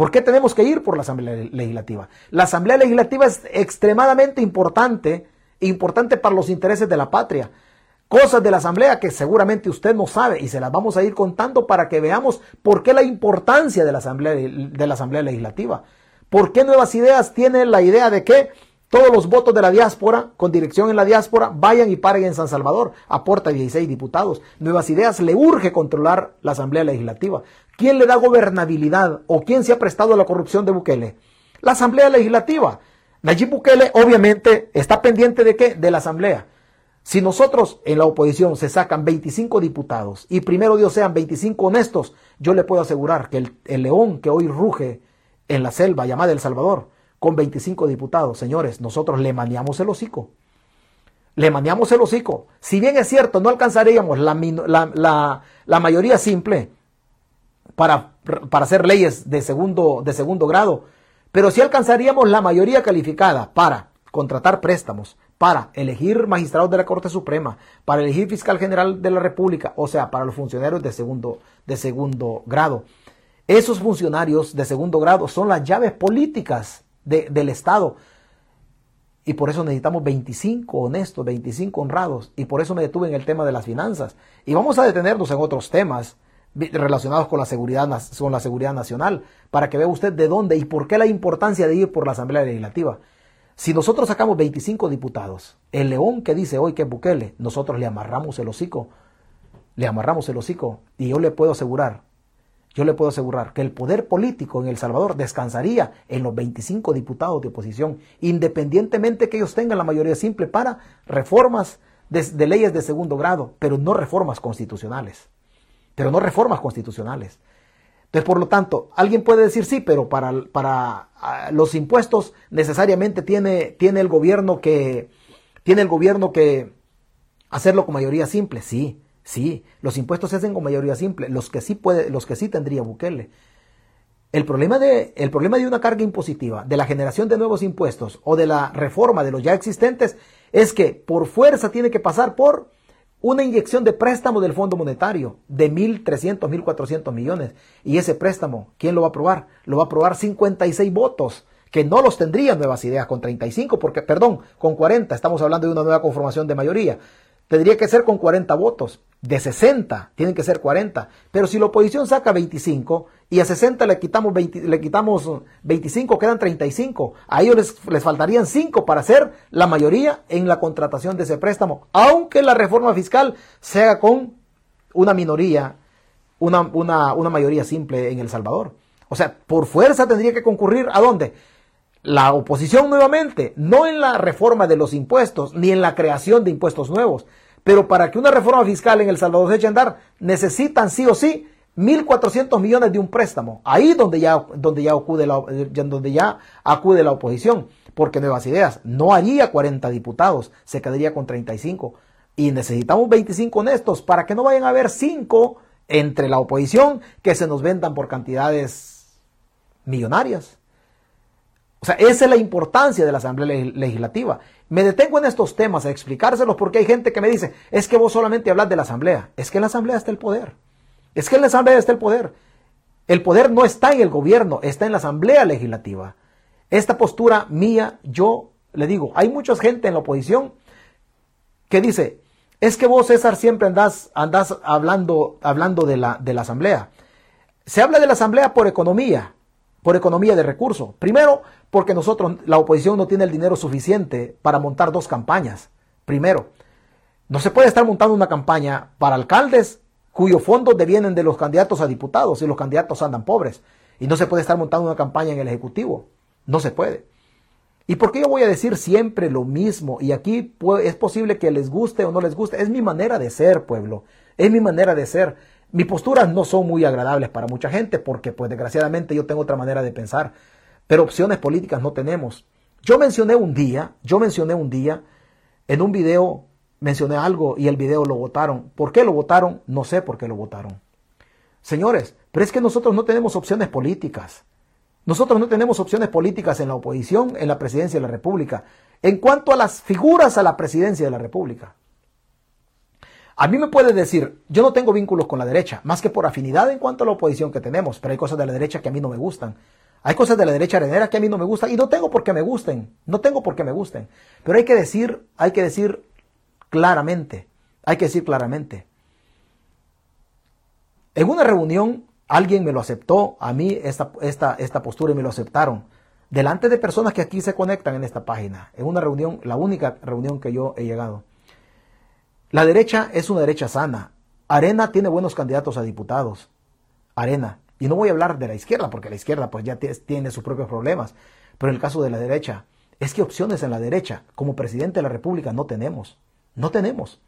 Speaker 1: ¿Por qué tenemos que ir por la Asamblea Legislativa? La Asamblea Legislativa es extremadamente importante, importante para los intereses de la patria. Cosas de la Asamblea que seguramente usted no sabe y se las vamos a ir contando para que veamos por qué la importancia de la Asamblea, de la Asamblea Legislativa. ¿Por qué Nuevas Ideas tiene la idea de que todos los votos de la diáspora, con dirección en la diáspora, vayan y paren en San Salvador. Aporta 16 diputados. Nuevas Ideas le urge controlar la Asamblea Legislativa. ¿Quién le da gobernabilidad o quién se ha prestado a la corrupción de Bukele? La Asamblea Legislativa. Nayib Bukele obviamente está pendiente de qué? De la Asamblea. Si nosotros en la oposición se sacan 25 diputados y primero Dios sean 25 honestos, yo le puedo asegurar que el, león que hoy ruge en la selva llamada El Salvador, con 25 diputados. Señores, nosotros le maniamos el hocico. Le maniamos el hocico. Si bien es cierto, no alcanzaríamos la, mayoría simple para, para, hacer leyes de segundo, de segundo grado, pero sí alcanzaríamos la mayoría calificada para contratar préstamos, para elegir magistrados de la Corte Suprema, para elegir fiscal general de la República, o sea, para los funcionarios de segundo, de segundo grado. Esos funcionarios de segundo grado son las llaves políticas del Estado. Y por eso necesitamos 25 honestos, 25 honrados. Y por eso me detuve en el tema de las finanzas. Y vamos a detenernos en otros temas relacionados con la seguridad, con la seguridad nacional, para que vea usted de dónde y por qué la importancia de ir por la Asamblea Legislativa. Si nosotros sacamos 25 diputados, el león que dice hoy que es Bukele, nosotros le amarramos el hocico, le amarramos el hocico, y yo le puedo asegurar yo le puedo asegurar que el poder político en El Salvador descansaría en los 25 diputados de oposición, independientemente que ellos tengan la mayoría simple para reformas de, leyes de segundo grado, pero no reformas constitucionales. Pero no reformas constitucionales. Entonces, por lo tanto, alguien puede decir sí, pero para, para ah, los impuestos necesariamente tiene, tiene el gobierno que tiene el gobierno que hacerlo con mayoría simple. Sí, Sí, los impuestos se hacen con mayoría simple, los que sí puede, los que sí tendría Bukele. El problema, de, el problema de una carga impositiva, de la generación de nuevos impuestos o de la reforma de los ya existentes es que por fuerza tiene que pasar por una inyección de préstamo del Fondo Monetario de 1.300, 1.400 millones. Y ese préstamo, ¿quién lo va a aprobar? Lo va a aprobar 56 votos, que no los tendrían nuevas ideas con 35, porque, perdón, con 40, estamos hablando de una nueva conformación de mayoría. Tendría que ser con 40 votos. De 60 tienen que ser 40. Pero si la oposición saca 25 y a 60 le quitamos, le quitamos 25, quedan 35. A ellos les, les, faltarían 5 para hacer la mayoría en la contratación de ese préstamo. Aunque la reforma fiscal se haga con una minoría, una, una, una mayoría simple en El Salvador. O sea, por fuerza tendría que concurrir a dónde? La oposición nuevamente, no en la reforma de los impuestos, ni en la creación de impuestos nuevos, pero para que una reforma fiscal en El Salvador se eche a andar, necesitan sí o sí 1.400 millones de un préstamo. Ahí donde ya, donde ya, acude la, donde ya acude la oposición. Porque Nuevas Ideas no haría 40 diputados, se quedaría con 35. Y necesitamos 25 honestos para que no vayan a haber 5 entre la oposición que se nos vendan por cantidades millonarias. O sea, esa es la importancia de la Asamblea Legislativa. Me detengo en estos temas a explicárselos porque hay gente que me dice, es que vos solamente hablas de la Asamblea. Es que en la Asamblea está el poder. Es que en la Asamblea está el poder. El poder no está en el gobierno, está en la Asamblea Legislativa. Esta postura mía, yo le digo, hay mucha gente en la oposición que dice, es que vos, César, siempre andás, andás hablando, hablando de, la, de la Asamblea. Se habla de la Asamblea por economía, por economía de recursos. Primero, porque nosotros, la oposición no tiene el dinero suficiente para montar dos campañas. Primero, no se puede estar montando una campaña para alcaldes cuyos fondos devienen de los candidatos a diputados y los candidatos andan pobres. Y no se puede estar montando una campaña en el Ejecutivo. No se puede. ¿Y por qué yo voy a decir siempre lo mismo? Y aquí es posible que les guste o no les guste. Es mi manera de ser, pueblo. Es mi manera de ser. Mis posturas no son muy agradables para mucha gente porque, pues, desgraciadamente yo tengo otra manera de pensar. Pero opciones políticas no tenemos. Yo mencioné un día, yo mencioné un día, en un video mencioné algo y el video lo votaron. ¿Por qué lo votaron? No sé por qué lo votaron. Señores, pero es que nosotros no tenemos opciones políticas. Nosotros no tenemos opciones políticas en la oposición, en la presidencia de la República. En cuanto a las figuras a la presidencia de la República. A mí me puede decir, yo no tengo vínculos con la derecha, más que por afinidad en cuanto a la oposición que tenemos, pero hay cosas de la derecha que a mí no me gustan. Hay cosas de la derecha arenera que a mí no me gustan y no tengo por qué me gusten, no tengo por qué me gusten. Pero hay que decir, hay que decir claramente, hay que decir claramente. En una reunión alguien me lo aceptó, a mí esta, esta, esta postura y me lo aceptaron. Delante de personas que aquí se conectan en esta página, en una reunión, la única reunión que yo he llegado. La derecha es una derecha sana. Arena tiene buenos candidatos a diputados. Arena. Y no voy a hablar de la izquierda, porque la izquierda pues ya tiene sus propios problemas. Pero en el caso de la derecha, es que opciones en la derecha, como presidente de la República, no tenemos. No tenemos.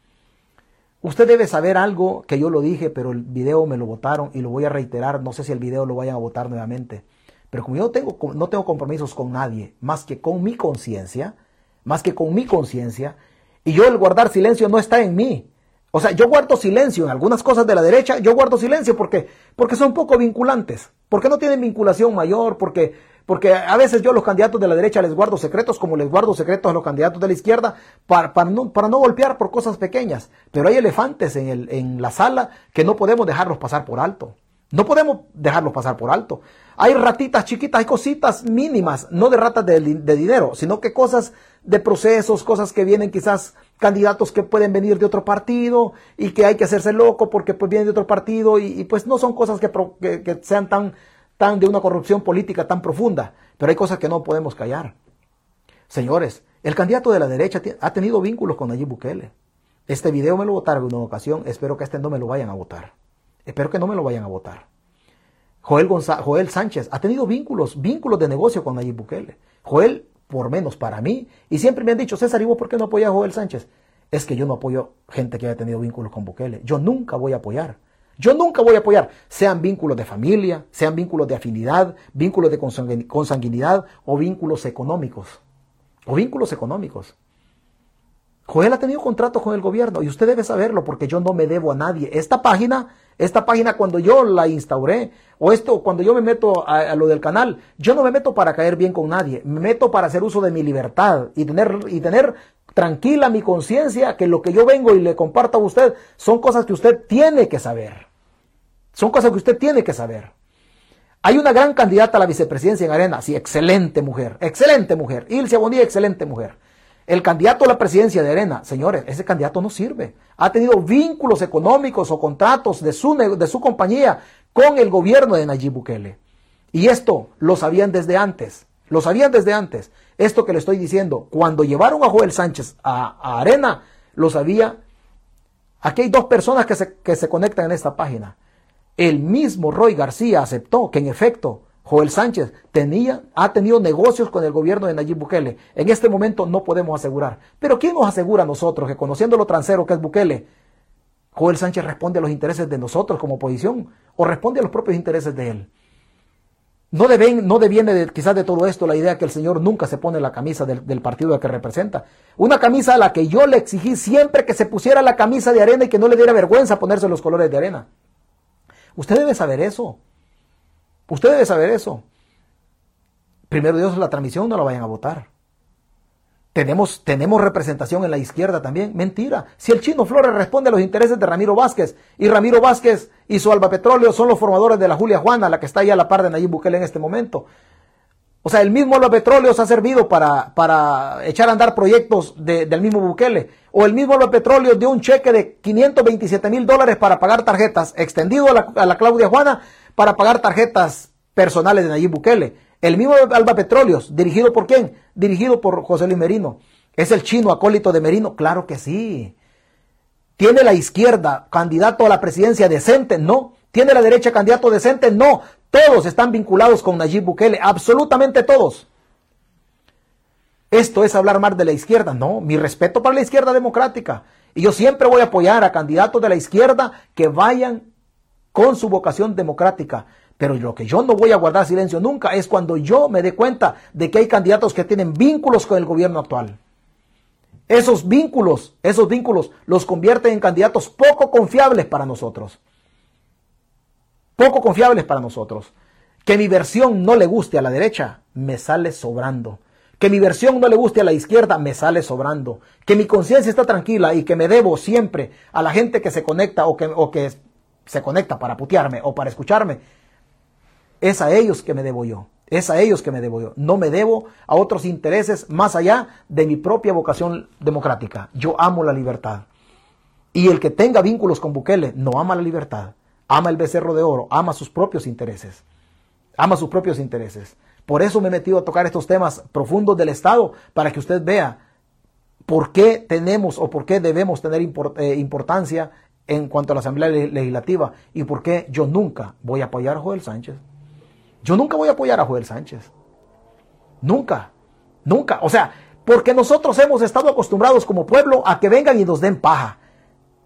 Speaker 1: Usted debe saber algo que yo lo dije, pero el video me lo votaron y lo voy a reiterar. No sé si el video lo vayan a votar nuevamente. Pero como yo tengo, no tengo compromisos con nadie, más que con mi conciencia, más que con mi conciencia, y yo el guardar silencio no está en mí. O sea, yo guardo silencio en algunas cosas de la derecha, yo guardo silencio porque, porque son poco vinculantes, porque no tienen vinculación mayor, porque, porque a veces yo a los candidatos de la derecha les guardo secretos como les guardo secretos a los candidatos de la izquierda para, para, no, para no golpear por cosas pequeñas. Pero hay elefantes en, el, en la sala que no podemos dejarlos pasar por alto. No podemos dejarlos pasar por alto. Hay ratitas chiquitas, hay cositas mínimas, no de ratas de, dinero, sino que cosas de procesos, cosas que vienen quizás candidatos que pueden venir de otro partido y que hay que hacerse loco porque pues vienen de otro partido y, pues no son cosas que, que, sean tan, tan de una corrupción política tan profunda, pero hay cosas que no podemos callar. Señores, el candidato de la derecha ha tenido vínculos con Nayib Bukele. Este video me lo votaron en una ocasión, espero que este no me lo vayan a votar. Espero que no me lo vayan a votar. Joel, Joel Sánchez ha tenido vínculos, vínculos de negocio con Nayib Bukele. Joel, por menos para mí, y siempre me han dicho, César, ¿y vos por qué no apoyas a Joel Sánchez? Es que yo no apoyo gente que haya tenido vínculos con Bukele. Yo nunca voy a apoyar. Yo nunca voy a apoyar, sean vínculos de familia, sean vínculos de afinidad, vínculos de consanguinidad o vínculos económicos. O vínculos económicos. Joel ha tenido contratos con el gobierno y usted debe saberlo porque yo no me debo a nadie. Esta página, esta página cuando yo la instauré, o esto cuando yo me meto a, lo del canal, yo no me meto para caer bien con nadie, me meto para hacer uso de mi libertad y tener, y tener tranquila mi conciencia que lo que yo vengo y le comparto a usted son cosas que usted tiene que saber. Son cosas que usted tiene que saber. Hay una gran candidata a la vicepresidencia en Arena, sí, excelente mujer, excelente mujer. Ilse Bonilla, excelente mujer. El candidato a la presidencia de Arena, señores, ese candidato no sirve. Ha tenido vínculos económicos o contratos de su, de su compañía con el gobierno de Nayib Bukele. Y esto lo sabían desde antes. Lo sabían desde antes. Esto que le estoy diciendo, cuando llevaron a Joel Sánchez a, Arena, lo sabía. Aquí hay dos personas que se, que se conectan en esta página. El mismo Roy García aceptó que en efecto Joel Sánchez tenía, ha tenido negocios con el gobierno de Nayib Bukele. En este momento no podemos asegurar. Pero ¿quién nos asegura a nosotros que conociendo lo transero que es Bukele, Joel Sánchez responde a los intereses de nosotros como oposición o responde a los propios intereses de él? No, deben, no deviene de, quizás de todo esto la idea que el señor nunca se pone la camisa del, partido que representa. Una camisa a la que yo le exigí siempre que se pusiera la camisa de arena y que no le diera vergüenza ponerse los colores de arena. Usted debe saber eso. Usted debe saber eso. primero Dios la transmisión no la vayan a votar. Tenemos, tenemos representación en la izquierda también. Mentira. Si el chino Flores responde a los intereses de Ramiro Vázquez y Ramiro Vázquez y su Alba Petróleo son los formadores de la Julia Juana, la que está ahí a la par de Nayib Bukele en este momento. O sea, el mismo Alba Petróleo ha servido para, para echar a andar proyectos del mismo Bukele. O el mismo Alba Petróleo dio un cheque de 527 mil dólares para pagar tarjetas, extendido a la, a la Claudia Juana para pagar tarjetas personales de Nayib Bukele. El mismo Alba Petróleos, ¿dirigido por quién? Dirigido por José Luis Merino. ¿Es el chino acólito de Merino? Claro que sí. ¿Tiene la izquierda candidato a la presidencia decente? No. ¿Tiene la derecha candidato decente? No. Todos están vinculados con Nayib Bukele, absolutamente todos. ¿Esto es hablar más de la izquierda? No, mi respeto para la izquierda democrática. Y yo siempre voy a apoyar a candidatos de la izquierda que vayan con su vocación democrática. Pero lo que yo no voy a guardar silencio nunca es cuando yo me dé cuenta de que hay candidatos que tienen vínculos con el gobierno actual. Esos vínculos, esos vínculos los convierten en candidatos poco confiables para nosotros. Poco confiables para nosotros. Que mi versión no le guste a la derecha, me sale sobrando. Que mi versión no le guste a la izquierda, me sale sobrando. Que mi conciencia está tranquila y que me debo siempre a la gente que se conecta o que, se conecta para putearme o para escucharme, es a ellos que me debo yo. Es a ellos que me debo yo. No me debo a otros intereses más allá de mi propia vocación democrática. Yo amo la libertad. Y el que tenga vínculos con Bukele no ama la libertad. Ama el becerro de oro. Ama sus propios intereses. Ama sus propios intereses. Por eso me he metido a tocar estos temas profundos del Estado para que usted vea por qué tenemos o por qué debemos tener eh, importancia en cuanto a la Asamblea Legislativa y por qué yo nunca voy a apoyar a Joel Sánchez. Yo nunca voy a apoyar a Joel Sánchez. Nunca. Nunca. O sea, porque nosotros hemos estado acostumbrados como pueblo a que vengan y nos den paja.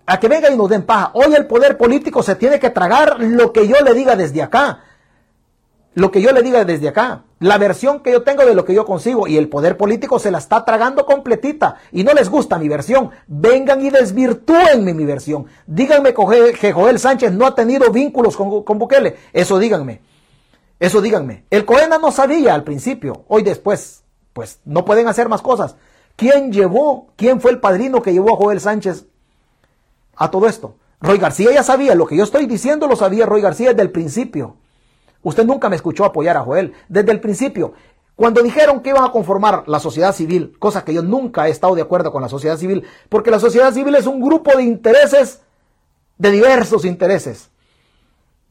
Speaker 1: A que vengan y nos den paja. Hoy el poder político se tiene que tragar lo que yo le diga desde acá. Lo que yo le diga desde acá. La versión que yo tengo de lo que yo consigo. Y el poder político se la está tragando completita. Y no les gusta mi versión. Vengan y desvirtúenme mi versión. Díganme que Joel Sánchez no ha tenido vínculos con, con Bukele. Eso díganme. Eso díganme. El Coena no sabía al principio, hoy después, pues no pueden hacer más cosas. ¿Quién llevó, quién fue el padrino que llevó a Joel Sánchez a todo esto? Roy García ya sabía, lo que yo estoy diciendo lo sabía Roy García desde el principio. Usted nunca me escuchó apoyar a Joel, desde el principio. Cuando dijeron que iban a conformar la sociedad civil, cosa que yo nunca he estado de acuerdo con la sociedad civil, porque la sociedad civil es un grupo de intereses, de diversos intereses.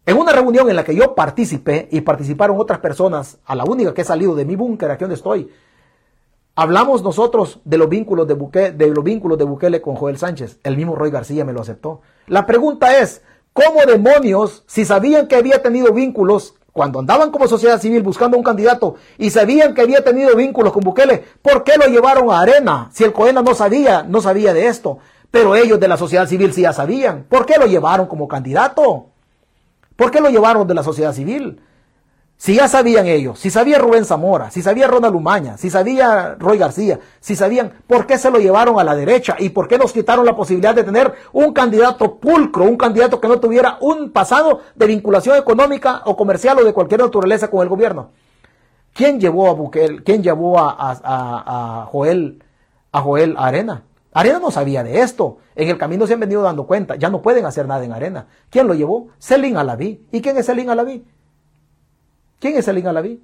Speaker 1: En una reunión en la que yo participé y participaron otras personas, a la única que he salido de mi búnker, aquí donde estoy, hablamos nosotros de los vínculos de, Bukele, de los vínculos de Bukele con Joel Sánchez. El mismo Roy García me lo aceptó. La pregunta es, ¿cómo demonios, si sabían que había tenido vínculos cuando andaban como sociedad civil buscando un candidato y sabían que había tenido vínculos con Bukele, ¿por qué lo llevaron a Arena? Si el Coena no sabía, no sabía de esto, pero ellos de la sociedad civil sí ya sabían. ¿Por qué lo llevaron como candidato? ¿Por qué lo llevaron de la sociedad civil? Si ya sabían ellos, si sabía Rubén Zamora, si sabía Ronald Umaña, si sabía Roy García, si sabían por qué se lo llevaron a la derecha y por qué nos quitaron la posibilidad de tener un candidato pulcro, un candidato que no tuviera un pasado de vinculación económica o comercial o de cualquier naturaleza con el gobierno. ¿Quién llevó a Buquel, quién llevó a, Joel, a Joel Arena? Arena no sabía de esto. En el camino se han venido dando cuenta. Ya no pueden hacer nada en Arena. ¿Quién lo llevó? Selim Alaví. ¿Y quién es Selim Alaví? ¿Quién es Selim Alaví?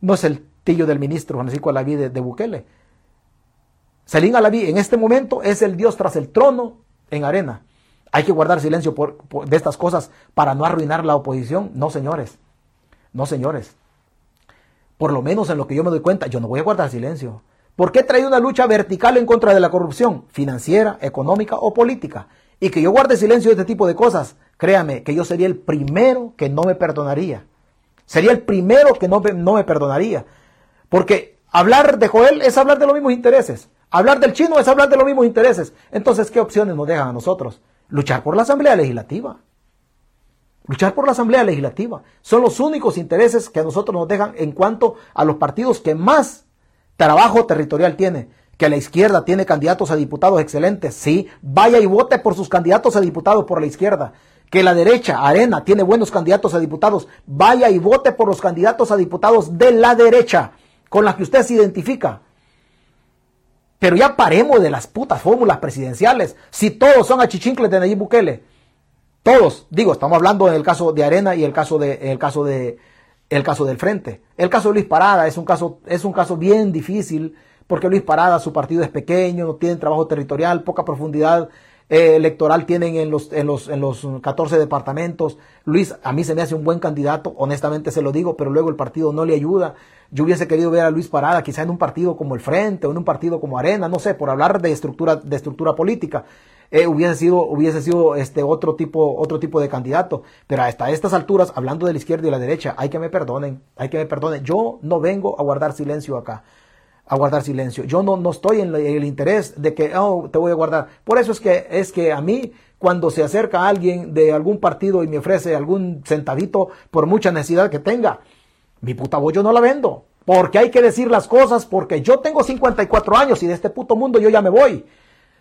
Speaker 1: No es el tío del ministro Francisco Alaví de, Bukele. Selim Alaví en este momento es el Dios tras el trono en Arena. Hay que guardar silencio de estas cosas para no arruinar la oposición. No, señores. No, señores. Por lo menos en lo que yo me doy cuenta, yo no voy a guardar silencio. ¿Por qué traído una lucha vertical en contra de la corrupción, financiera, económica o política? Y que yo guarde silencio de este tipo de cosas, créame que yo sería el primero que no me perdonaría. Sería el primero que no, no me perdonaría. Porque hablar de Joel es hablar de los mismos intereses. Hablar del chino es hablar de los mismos intereses. Entonces, ¿qué opciones nos dejan a nosotros? Luchar por la Asamblea Legislativa. Luchar por la Asamblea Legislativa. Son los únicos intereses que a nosotros nos dejan en cuanto a los partidos que más trabajo territorial tiene, que la izquierda tiene candidatos a diputados excelentes, sí, vaya y vote por sus candidatos a diputados por la izquierda, que la derecha, Arena, tiene buenos candidatos a diputados, vaya y vote por los candidatos a diputados de la derecha, con las que usted se identifica. Pero ya paremos de las putas fórmulas presidenciales. Si todos son achichincles de Nayib Bukele. Todos, digo, estamos hablando en el caso de Arena y el caso de, el caso de, el caso del Frente. El caso de Luis Parada es un caso, es un caso bien difícil porque Luis Parada, su partido es pequeño, no tiene trabajo territorial, poca profundidad eh, electoral tienen en los, en, los, en los 14 departamentos. Luis, a mí se me hace un buen candidato, honestamente se lo digo, pero luego el partido no le ayuda. Yo hubiese querido ver a Luis Parada quizá en un partido como el Frente o en un partido como Arena, no sé, por hablar de estructura, de estructura política. Eh, hubiese sido, hubiese sido este otro tipo, otro tipo de candidato. Pero hasta estas alturas, hablando de la izquierda y la derecha, hay que me perdonen, hay que me perdonen. Yo no vengo a guardar silencio acá a guardar silencio. Yo no, no estoy en el interés de que, oh, te voy a guardar. Por eso es que, es que a mí, cuando se acerca alguien de algún partido y me ofrece algún centavito por mucha necesidad que tenga, mi puta voz yo no la vendo. Porque hay que decir las cosas, porque yo tengo 54 años y de este puto mundo yo ya me voy.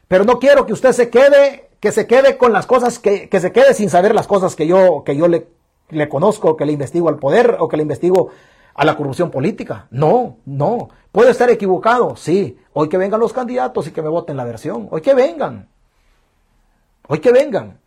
Speaker 1: Pero no quiero que usted se quede, que se quede con las cosas, que, que se quede sin saber las cosas que yo, que yo le, le conozco, que le investigo al poder o que le investigo a la corrupción política. No, no. ¿Puedo estar equivocado? Sí. Hoy que vengan los candidatos y que me voten la versión. Hoy que vengan. Hoy que vengan.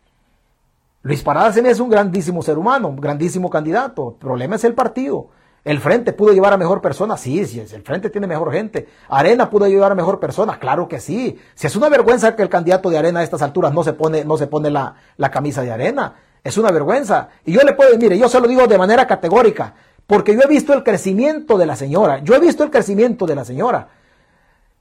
Speaker 1: Luis Parada es un grandísimo ser humano, un grandísimo candidato. El problema es el partido. El frente pudo llevar a mejor persona, sí, sí, el frente tiene mejor gente. Arena pudo llevar a mejor persona, claro que sí. Si es una vergüenza que el candidato de Arena a estas alturas no se pone, no se pone la, la camisa de Arena. Es una vergüenza. Y yo le puedo, mire, yo se lo digo de manera categórica. Porque yo he visto el crecimiento de la señora. Yo he visto el crecimiento de la señora.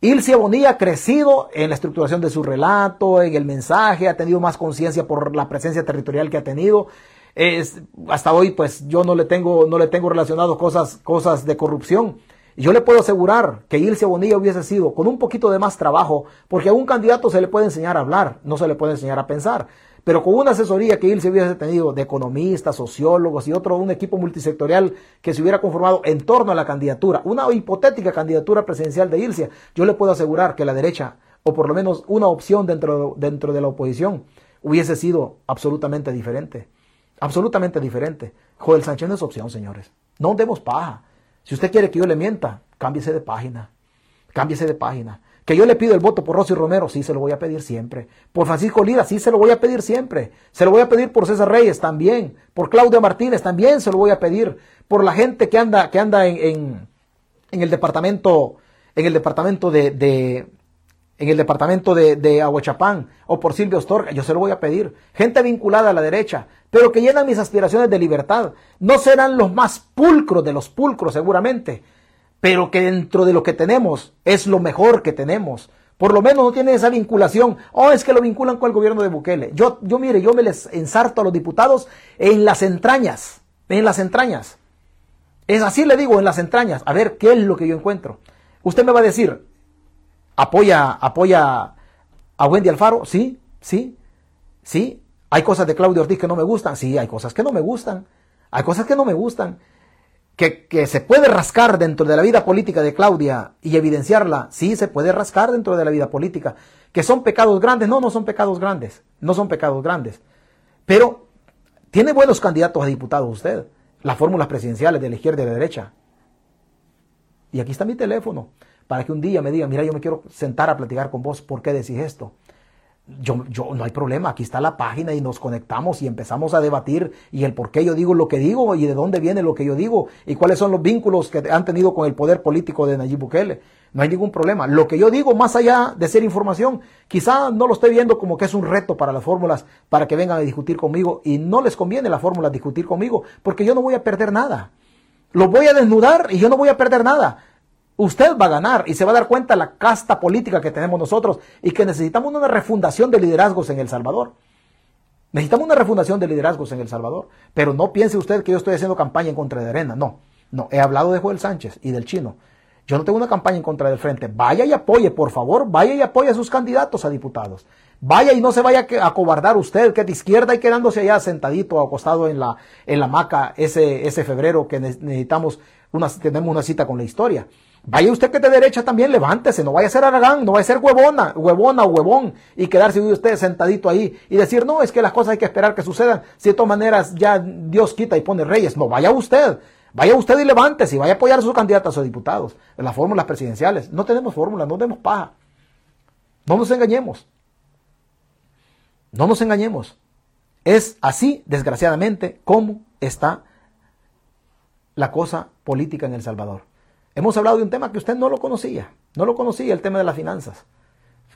Speaker 1: Ilse Bonilla ha crecido en la estructuración de su relato, en el mensaje, ha tenido más conciencia por la presencia territorial que ha tenido. Es, hasta hoy, pues yo no le tengo, no le tengo relacionado cosas, cosas de corrupción. Yo le puedo asegurar que Ilse Bonilla hubiese sido con un poquito de más trabajo, porque a un candidato se le puede enseñar a hablar, no se le puede enseñar a pensar pero con una asesoría que él se hubiese tenido de economistas, sociólogos y otro, un equipo multisectorial que se hubiera conformado en torno a la candidatura, una hipotética candidatura presidencial de Ilse, yo le puedo asegurar que la derecha, o por lo menos una opción dentro, dentro de la oposición, hubiese sido absolutamente diferente. Absolutamente diferente. Joel Sánchez no es opción, señores. No demos paja. Si usted quiere que yo le mienta, cámbiese de página. Cámbiese de página. Que yo le pido el voto por Rosy Romero, sí se lo voy a pedir siempre. Por Francisco Lira, sí se lo voy a pedir siempre. Se lo voy a pedir por César Reyes también. Por Claudia Martínez también se lo voy a pedir. Por la gente que anda, que anda en, en, el departamento, en el departamento de, de en el departamento de, de, Aguachapán o por Silvio Astorga, yo se lo voy a pedir. Gente vinculada a la derecha, pero que llenan mis aspiraciones de libertad. No serán los más pulcros de los pulcros, seguramente, pero que dentro de lo que tenemos es lo mejor que tenemos. Por lo menos no tiene esa vinculación. Oh, es que lo vinculan con el gobierno de Bukele. Yo, yo mire, yo me les ensarto a los diputados en las entrañas. En las entrañas. Es así le digo, en las entrañas. A ver qué es lo que yo encuentro. Usted me va a decir, apoya, apoya a Wendy Alfaro. Sí, sí, sí. Hay cosas de Claudio Ortiz que no me gustan. Sí, hay cosas que no me gustan. Hay cosas que no me gustan que, se puede rascar dentro de la vida política de Claudia y evidenciarla, sí se puede rascar dentro de la vida política. Que son pecados grandes, no, no son pecados grandes, no son pecados grandes. Pero tiene buenos candidatos a diputados usted, las fórmulas presidenciales de la izquierda y la derecha. Y aquí está mi teléfono, para que un día me diga, mira, yo me quiero sentar a platicar con vos, ¿por qué decís esto? Yo, yo, no hay problema, aquí está la página y nos conectamos y empezamos a debatir y el por qué yo digo lo que digo y de dónde viene lo que yo digo y cuáles son los vínculos que han tenido con el poder político de Nayib Bukele. No hay ningún problema. Lo que yo digo, más allá de ser información, quizá no lo estoy viendo como que es un reto para las fórmulas, para que vengan a discutir conmigo y no les conviene la fórmula discutir conmigo, porque yo no voy a perder nada. Lo voy a desnudar y yo no voy a perder nada usted va a ganar y se va a dar cuenta la casta política que tenemos nosotros y que necesitamos una refundación de liderazgos en El Salvador. Necesitamos una refundación de liderazgos en El Salvador. Pero no piense usted que yo estoy haciendo campaña en contra de Arena. No, no. He hablado de Joel Sánchez y del chino. Yo no tengo una campaña en contra del frente. Vaya y apoye, por favor, vaya y apoye a sus candidatos a diputados. Vaya y no se vaya a cobardar usted, que de izquierda y quedándose allá sentadito o acostado en la, en la ese, ese febrero que necesitamos tenemos una cita con la historia. Vaya usted que de derecha también, levántese, no vaya a ser aragán, no vaya a ser huevona, huevona o huevón y quedarse usted sentadito ahí y decir, no, es que las cosas hay que esperar que sucedan. Si de todas maneras ya Dios quita y pone reyes, no, vaya usted, vaya usted y levántese y vaya a apoyar a sus candidatos o diputados en las fórmulas presidenciales. No tenemos fórmulas, no tenemos paja. No nos engañemos. No nos engañemos. Es así, desgraciadamente, como está la cosa política en El Salvador. Hemos hablado de un tema que usted no lo conocía, no lo conocía, el tema de las finanzas.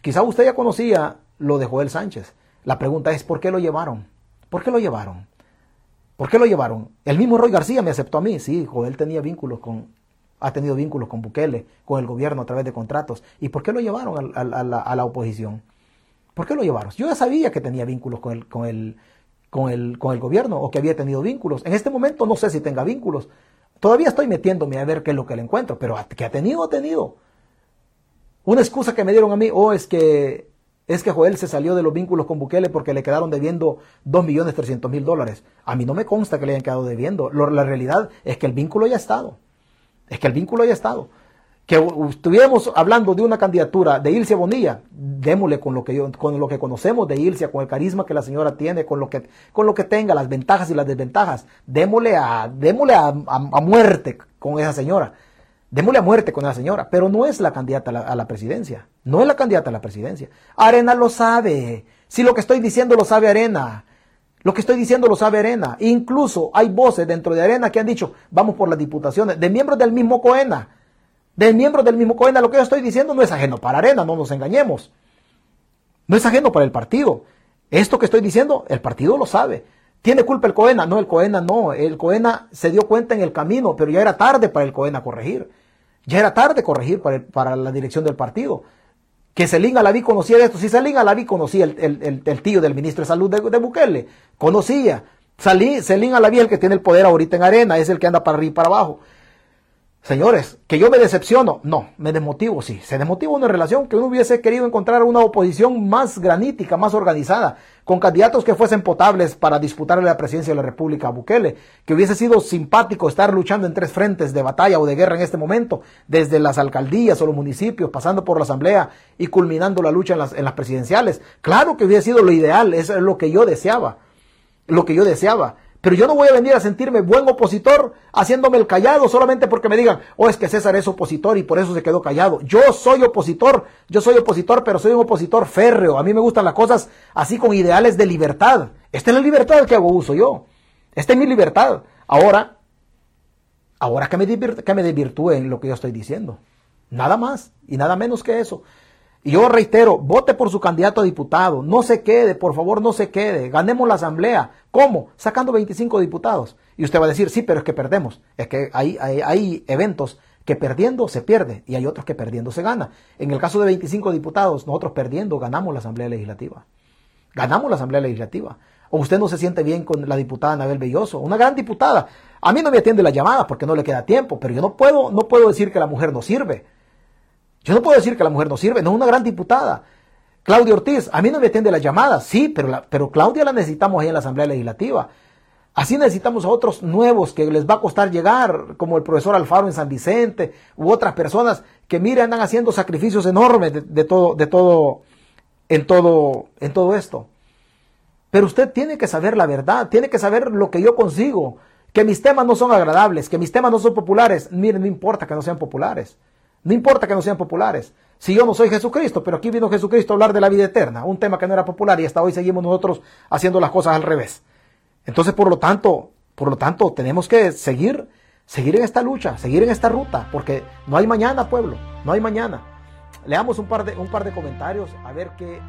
Speaker 1: Quizá usted ya conocía lo de Joel Sánchez. La pregunta es, ¿por qué lo llevaron? ¿Por qué lo llevaron? ¿Por qué lo llevaron? El mismo Roy García me aceptó a mí. Sí, Joel tenía vínculos con, ha tenido vínculos con Bukele, con el gobierno a través de contratos. ¿Y por qué lo llevaron a, la, oposición? ¿Por qué lo llevaron? Yo ya sabía que tenía vínculos con el, con, el, con, el, con el gobierno o que había tenido vínculos. En este momento no sé si tenga vínculos, Todavía estoy metiéndome a ver qué es lo que le encuentro, pero que ha tenido, ha tenido. Una excusa que me dieron a mí, oh, es que, es que Joel se salió de los vínculos con Bukele porque le quedaron debiendo 2.300.000 dólares. A mí no me consta que le hayan quedado debiendo. la realidad es que el vínculo ya ha estado. Es que el vínculo ya ha estado que estuviéramos hablando de una candidatura de Ilse Bonilla, démosle con lo que yo, con lo que conocemos de Ilse, con el carisma que la señora tiene, con lo que, con lo que tenga, las ventajas y las desventajas, démosle a, démosle a, muerte con esa señora. Démosle a muerte con esa señora, pero no es la candidata a la, a la, presidencia. No es la candidata a la presidencia. Arena lo sabe. Si lo que estoy diciendo lo sabe Arena. Lo que estoy diciendo lo sabe Arena. Incluso hay voces dentro de Arena que han dicho, vamos por las diputaciones, de miembros del mismo Coena de miembros del mismo COENA, lo que yo estoy diciendo no es ajeno para Arena, no nos engañemos. No es ajeno para el partido. Esto que estoy diciendo, el partido lo sabe. ¿Tiene culpa el COENA? No, el COENA no. El COENA se dio cuenta en el camino, pero ya era tarde para el COENA corregir. Ya era tarde corregir para, la dirección del partido. Que Celín Alaví conocía esto. Si Celín Alaví conocía el, el, tío del ministro de Salud de, de Bukele, conocía. Celín Alaví es el que tiene el poder ahorita en arena, es el que anda para arriba y para abajo. Señores, que yo me decepciono, no, me desmotivo, sí, se desmotiva una relación que uno hubiese querido encontrar una oposición más granítica, más organizada, con candidatos que fuesen potables para disputarle la presidencia de la República a Bukele, que hubiese sido simpático estar luchando en tres frentes de batalla o de guerra en este momento, desde las alcaldías o los municipios, pasando por la asamblea y culminando la lucha en las, en las presidenciales. Claro que hubiese sido lo ideal, es lo que yo deseaba, lo que yo deseaba. Pero yo no voy a venir a sentirme buen opositor haciéndome el callado solamente porque me digan, oh, es que César es opositor y por eso se quedó callado. Yo soy opositor, yo soy opositor, pero soy un opositor férreo. A mí me gustan las cosas así con ideales de libertad. Esta es la libertad que hago uso yo. Esta es mi libertad. Ahora, ahora que me, que me desvirtúe en lo que yo estoy diciendo. Nada más y nada menos que eso. Y yo reitero, vote por su candidato a diputado, no se quede, por favor, no se quede, ganemos la asamblea. ¿Cómo? Sacando 25 diputados. Y usted va a decir, sí, pero es que perdemos. Es que hay, hay, eventos que perdiendo se pierde y hay otros que perdiendo se gana. En el caso de 25 diputados, nosotros perdiendo ganamos la Asamblea Legislativa. Ganamos la Asamblea Legislativa. O usted no se siente bien con la diputada Anabel Belloso, una gran diputada. A mí no me atiende la llamada porque no le queda tiempo, pero yo no puedo, no puedo decir que la mujer no sirve. Yo no puedo decir que la mujer no sirve, no es una gran diputada. Claudia Ortiz, a mí no me atiende las llamadas, sí, pero, pero Claudia la necesitamos ahí en la Asamblea Legislativa. Así necesitamos a otros nuevos que les va a costar llegar, como el profesor Alfaro en San Vicente, u otras personas que, mire, andan haciendo sacrificios enormes de, todo, de todo, en todo, en todo esto. Pero usted tiene que saber la verdad, tiene que saber lo que yo consigo, que mis temas no son agradables, que mis temas no son populares. Miren, no importa que no sean populares. No importa que no sean populares. Si yo no soy Jesucristo, pero aquí vino Jesucristo a hablar de la vida eterna, un tema que no era popular y hasta hoy seguimos nosotros haciendo las cosas al revés. Entonces, por lo tanto, por lo tanto, tenemos que seguir, seguir en esta lucha, seguir en esta ruta, porque no hay mañana, pueblo, no hay mañana. Leamos un par de, un par de comentarios a ver qué.